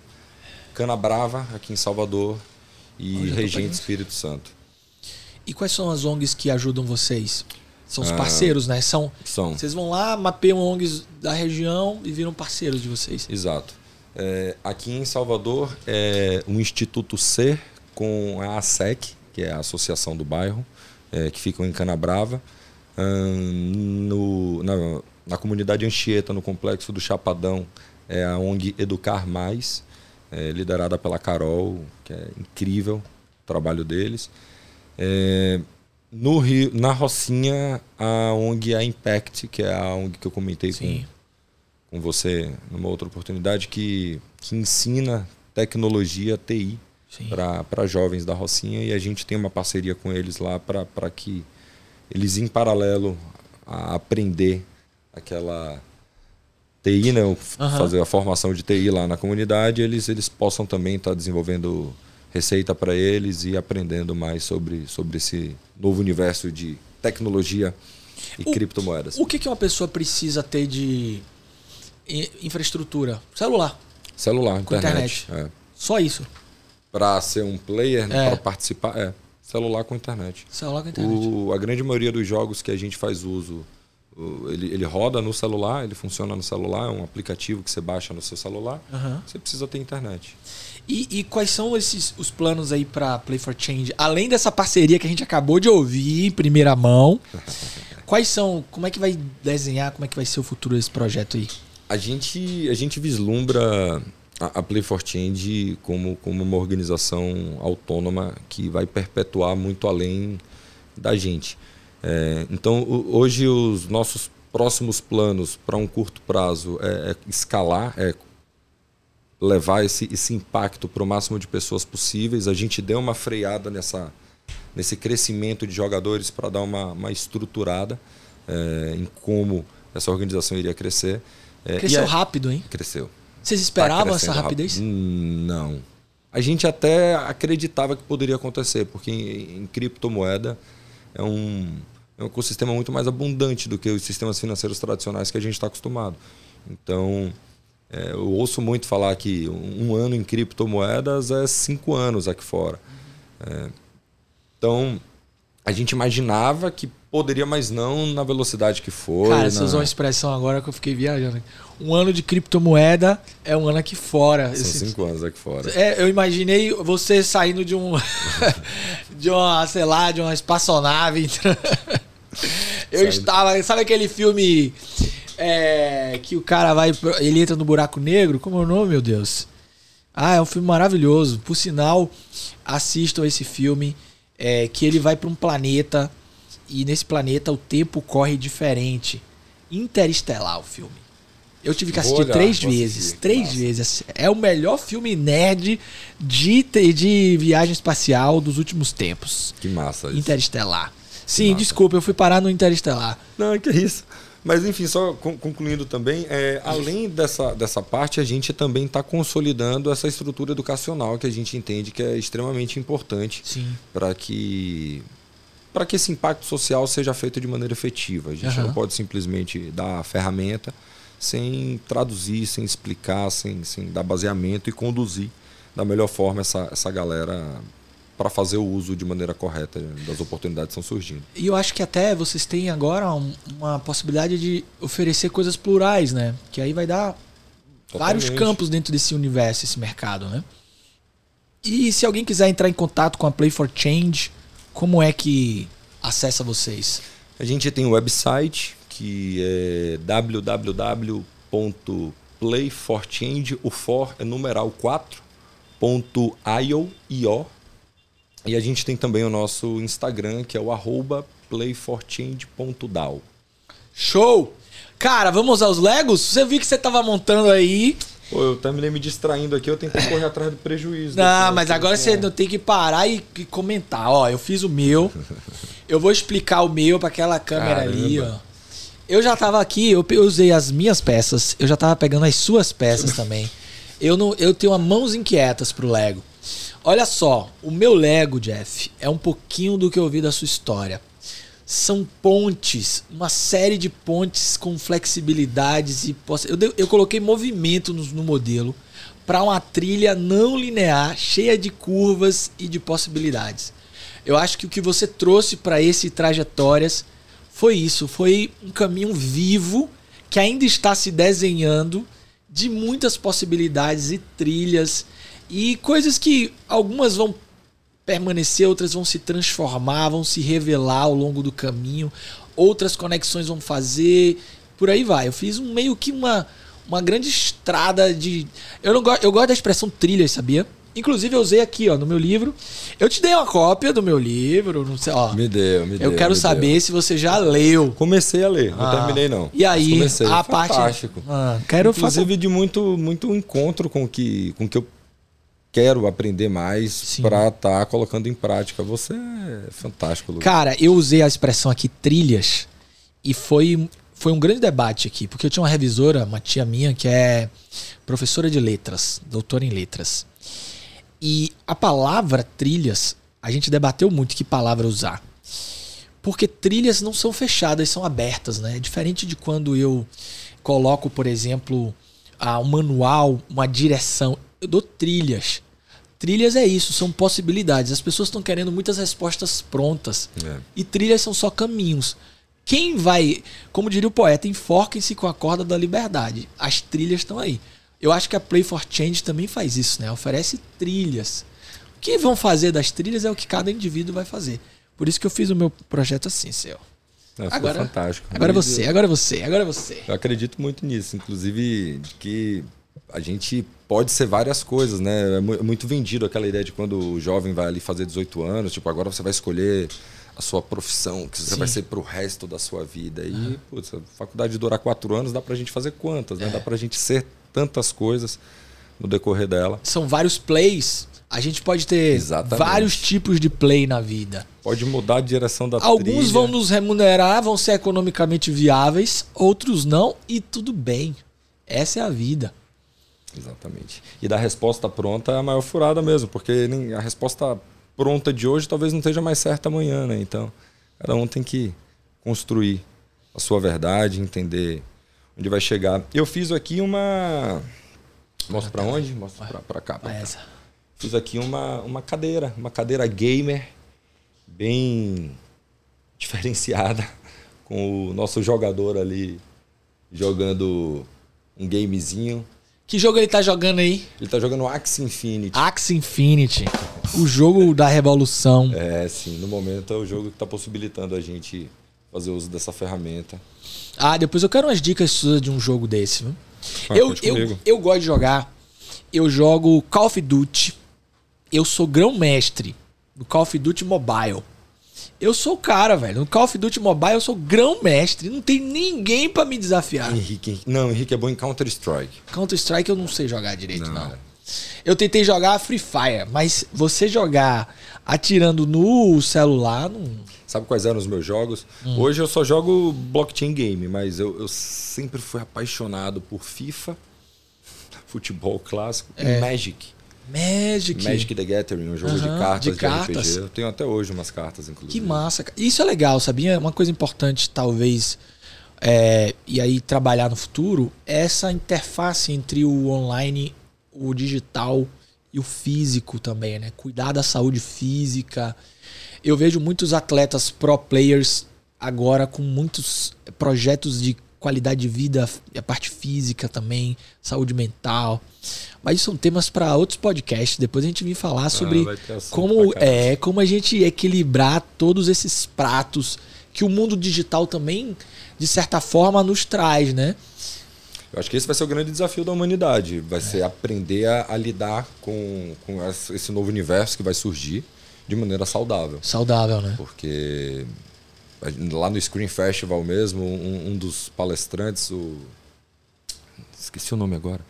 Cana Brava, aqui em Salvador, e Olha, Regente Espírito Santo. E quais são as ONGs que ajudam vocês? São os ah, parceiros, né? São, são. Vocês vão lá, mapeiam ONGs da região e viram parceiros de vocês. Exato. É, aqui em Salvador, é o Instituto Ser com a ASEC, que é a Associação do Bairro, é, que ficam em Canabrava. Hum, no, na, na comunidade Anchieta, no complexo do Chapadão, é a ONG Educar Mais, é, liderada pela Carol, que é incrível o trabalho deles. É, no Rio, na Rocinha, a ONG A Impact, que é a ONG que eu comentei Sim. com com você numa outra oportunidade que, que ensina tecnologia TI para jovens da Rocinha e a gente tem uma parceria com eles lá para que eles, em paralelo a aprender aquela TI, né, uhum. fazer a formação de TI lá na comunidade, eles, eles possam também estar tá desenvolvendo receita para eles e aprendendo mais sobre, sobre esse novo universo de tecnologia e o, criptomoedas. O que, que uma pessoa precisa ter de infraestrutura? Celular. Celular, internet. internet. É. Só isso. Para ser um player, né, é. para participar, é. Celular com internet. Celular com internet. O, a grande maioria dos jogos que a gente faz uso, ele, ele roda no celular, ele funciona no celular, é um aplicativo que você baixa no seu celular. Uhum. Você precisa ter internet. E, e, quais são esses os planos aí para Play for Change? Além dessa parceria que a gente acabou de ouvir em primeira mão, quais são? Como é que vai desenhar? Como é que vai ser o futuro desse projeto aí? A gente, a gente vislumbra a, Play for Change como, como uma organização autônoma que vai perpetuar muito além da gente. É, então, hoje, os nossos próximos planos para um curto prazo é, é, escalar, é levar esse, esse impacto para o máximo de pessoas possíveis. A gente deu uma freada nessa, nesse crescimento de jogadores para dar uma, uma estruturada é, em como essa organização iria crescer. É, Cresceu rápido, hein? Cresceu. Vocês esperavam tá essa rapidez? Não. A gente até acreditava que poderia acontecer, porque em, em criptomoeda é um, é um ecossistema muito mais abundante do que os sistemas financeiros tradicionais que a gente está acostumado. Então, é, eu ouço muito falar que um ano em criptomoedas é cinco anos aqui fora. É, então, a gente imaginava que poderia, mas não na velocidade que foi. Cara, você usou uma expressão agora que eu fiquei viajando. Um ano de criptomoeda é um ano aqui fora. São Esse... cinco anos aqui fora. É, eu imaginei você saindo de um. de uma, sei lá, de uma espaçonave. eu Saindo. estava. Sabe aquele filme é, que o cara vai. Ele entra no buraco negro? Como é o nome, meu Deus? Ah, é um filme maravilhoso. Por sinal, assistam esse filme. É, que ele vai para um planeta e nesse planeta o tempo corre diferente. Interestelar o filme. Eu tive que assistir olhar, três vezes. Assistir, três massa. vezes. É o melhor filme nerd de, de viagem espacial dos últimos tempos. Que massa isso. Interestelar. Sim, massa. desculpa, eu fui parar no Interestelar. Não, que isso. Mas enfim, só concluindo também, é, além dessa, dessa parte, a gente também está consolidando essa estrutura educacional que a gente entende que é extremamente importante para que para que esse impacto social seja feito de maneira efetiva. A gente Aham. não pode simplesmente dar a ferramenta sem traduzir, sem explicar, sem, sem dar baseamento e conduzir da melhor forma essa, essa galera para fazer o uso de maneira correta das oportunidades que estão surgindo. E eu acho que até vocês têm agora um- uma possibilidade de oferecer coisas plurais, né? Que aí vai dar vários Totalmente. campos dentro desse universo, esse mercado, né? E se alguém quiser entrar em contato com a Play for Change, como é que acessa vocês? A gente tem um website que é www.playforchange, o for é numeral 4, ponto .io, io. E a gente tem também o nosso Instagram, que é o arroba playforchange.dao. Show! Cara, vamos aos Legos? Você viu que você tava montando aí. Pô, eu terminei me distraindo aqui, eu tentei correr atrás do prejuízo. Não, mas agora assim, você não tem que parar e, e comentar. Ó, eu fiz o meu. Eu vou explicar o meu pra aquela câmera ali, ó. Caramba. Eu já tava aqui, eu, eu usei as minhas peças, eu já tava pegando as suas peças também. Eu não, eu tenho mãos inquietas pro Lego. Olha só, o meu Lego, Jeff, é um pouquinho do que eu vi da sua história. São pontes, uma série de pontes com flexibilidades e poss- eu, eu coloquei movimento no, no modelo para uma trilha não linear, cheia de curvas e de possibilidades. Eu acho que o que você trouxe para esse trajetórias foi isso, foi um caminho vivo que ainda está se desenhando de muitas possibilidades e trilhas e coisas que algumas vão permanecer, outras vão se transformar, vão se revelar ao longo do caminho, outras conexões vão fazer, por aí vai. Eu fiz um meio que uma, uma grande estrada de. Eu, não go... eu gosto da expressão trilhas, sabia? Inclusive eu usei aqui, ó, no meu livro. Eu te dei uma cópia do meu livro, não sei, ó. Me deu, me deu. Eu quero saber deu. se você já leu. Comecei a ler, não Ah. terminei não. E aí, comecei. a parte. Fantástico. Ah, quero fazer. Inclusive de muito, muito encontro com que, com que eu quero aprender mais para estar colocando em prática. Você é fantástico, Lucas. Cara, eu usei a expressão aqui trilhas e foi, foi um grande debate aqui, porque eu tinha uma revisora, uma tia minha, que é professora de letras, doutora em letras. E a palavra trilhas, a gente debateu muito que palavra usar. Porque trilhas não são fechadas, são abertas, né? É diferente de quando eu coloco, por exemplo, ah, um manual, uma direção. Eu dou trilhas. Trilhas é isso, são possibilidades. As pessoas estão querendo muitas respostas prontas. É. E trilhas são só caminhos. Quem vai, como diria o poeta, enforquem-se com a corda da liberdade. As trilhas estão aí. Eu acho que a Play for Change também faz isso, né? Oferece trilhas. O que vão fazer das trilhas é o que cada indivíduo vai fazer. Por isso que eu fiz o meu projeto assim, seu. Não, ficou Agora- fantástico. Agora é você, agora é você, agora é você. Eu acredito muito nisso, inclusive de que a gente pode ser várias coisas, né? É mu- é muito vendido aquela ideia de quando o jovem vai ali fazer 18 anos, tipo, agora você vai escolher a sua profissão, que você Sim. vai ser pro resto da sua vida. E, putz, a faculdade de durar quatro anos, dá pra gente fazer quantas, É. né? Dá pra gente ser tantas coisas no decorrer dela. São vários plays. A gente pode ter Exatamente. vários tipos de play na vida. Pode mudar a direção da Alguns trilha. vão nos remunerar, vão ser economicamente viáveis, outros não, e tudo bem. Essa é a vida. Exatamente. E da resposta pronta é a maior furada mesmo, porque a resposta pronta de hoje talvez não esteja mais certa amanhã, né? Então, cada um tem que construir a sua verdade, entender onde vai chegar. Eu fiz aqui uma. Mostra pra onde? Mostra pra, pra cá. Pra cá. essa. Fiz aqui uma, uma cadeira, uma cadeira gamer, bem diferenciada, com o nosso jogador ali jogando um gamezinho. Que jogo ele tá jogando aí? Ele tá jogando Axie Infinity. Axie Infinity. O jogo da revolução. É, sim. No momento é o jogo que tá possibilitando a gente fazer uso dessa ferramenta. Ah, depois eu quero umas dicas suas de um jogo desse. Viu? Ah, eu, eu, comigo. eu gosto de jogar. Eu jogo Call of Duty. Eu sou grão-mestre no Call of Duty Mobile. Eu sou o cara, velho. No Call of Duty Mobile eu sou grão-mestre. Não tem ninguém pra me desafiar. Henrique, Henrique- não, Henrique é bom em Counter-Strike. Counter-Strike eu não sei jogar direito, não. Não. Eu tentei jogar Free Fire, mas você jogar atirando no celular, não. Sabe quais eram os meus jogos? Hum. Hoje eu só jogo blockchain game, mas eu, eu sempre fui apaixonado por FIFA, futebol clássico É. e Magic. Magic. Magic the Gathering, um jogo Aham, de cartas de de, cartas. RPG. Eu tenho até hoje umas cartas, inclusive. Que massa. Isso é legal, sabia? Uma coisa importante, talvez, é, e aí trabalhar no futuro, é essa interface entre o online, o digital e o físico também, né? Cuidar da saúde física. Eu vejo muitos atletas pro players agora com muitos projetos de qualidade de vida, a parte física também, saúde mental. Mas isso são temas para outros podcasts. Depois a gente vem falar sobre Ah, ter assunto como é, como a gente equilibrar todos esses pratos que o mundo digital também de certa forma nos traz, né? Eu acho que esse vai ser o grande desafio da humanidade. Vai ser aprender a, a lidar com, com esse novo universo que vai surgir de maneira saudável. Saudável, né? Porque lá no Screen Festival mesmo, um, um dos palestrantes, o. Esqueci o nome agora.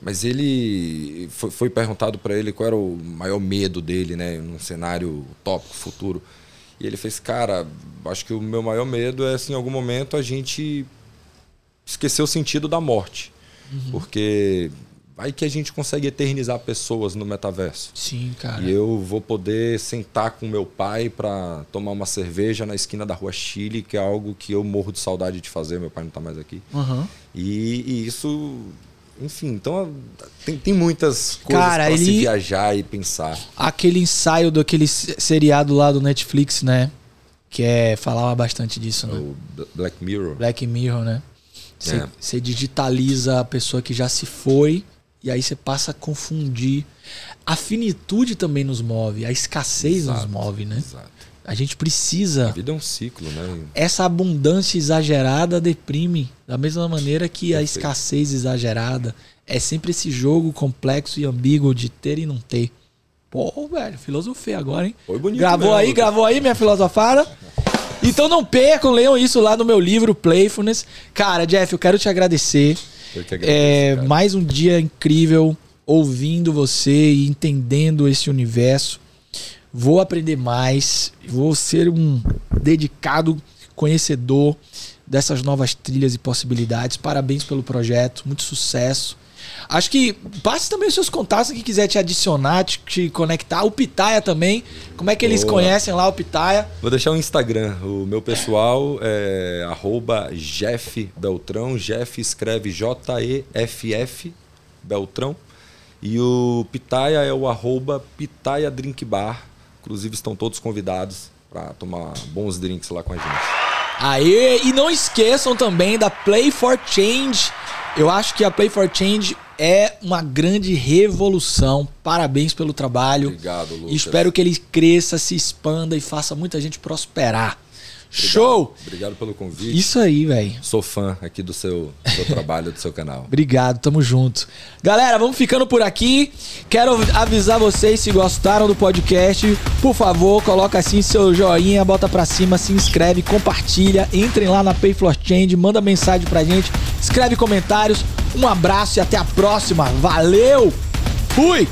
Mas ele foi, foi perguntado para ele qual era o maior medo dele, né, num cenário utópico, futuro. E ele fez, cara, acho que o meu maior medo é assim, em algum momento a gente esquecer o sentido da morte. Porque vai que a gente consegue eternizar pessoas no metaverso. Sim, cara. E eu vou poder sentar com meu pai para tomar uma cerveja na esquina da rua Chile, que é algo que eu morro de saudade de fazer. Meu pai não está mais aqui. Uhum. E, e isso, enfim, então tem, tem muitas coisas Cara, para se ele- viajar e pensar. Aquele ensaio daquele se- seriado lá do Netflix, né? Que é falava bastante disso, né? O Black Mirror. Black Mirror, né? Você É. você digitaliza a pessoa que já se foi e aí você passa a confundir. A finitude também nos move, a escassez nos Exato, move, né? Exato. A gente A precisa. vida é um ciclo, né? Essa abundância exagerada deprime. Da mesma maneira que a escassez exagerada é sempre esse jogo complexo e ambíguo de ter e não ter. Pô, velho, filosofei agora, hein? Foi bonito Gravou mesmo, aí, gravou aí, minha filosofada? Então não percam, leiam isso lá no meu livro, Playfulness. Cara, Jeff, eu quero te agradecer. Agradeço, É, cara. mais um dia incrível ouvindo você e entendendo esse universo. Vou aprender mais, vou ser um dedicado conhecedor dessas novas trilhas e possibilidades. Parabéns pelo projeto, muito sucesso. Acho que passe também os seus contatos, quem quiser te adicionar, te, te conectar. O Pitaia também. Como é que eles Boa. conhecem lá o Pitaia? Vou deixar o Instagram. O meu pessoal é arroba Jeff Beltrão. Jeff escreve J-E-F-F Beltrão. E o Pitaia é o arroba Pitaia Drink Bar. Inclusive estão todos convidados para tomar bons drinks lá com a gente. Aê! E não esqueçam também da Play for Change. Eu acho que a Play for Change é uma grande revolução. Parabéns pelo trabalho. Obrigado, Lucas. E espero que ele cresça, se expanda e faça muita gente prosperar. Show! Obrigado pelo convite. Isso aí, velho. Sou fã aqui do seu, do trabalho, do seu canal. Obrigado, tamo junto. Galera, vamos ficando por aqui. Quero avisar vocês se gostaram do podcast, por favor, coloca assim seu joinha, bota pra cima, se inscreve, compartilha, entrem lá na Payfloor Change, manda mensagem pra gente, escreve comentários. Um abraço e até a próxima. Valeu! Fui!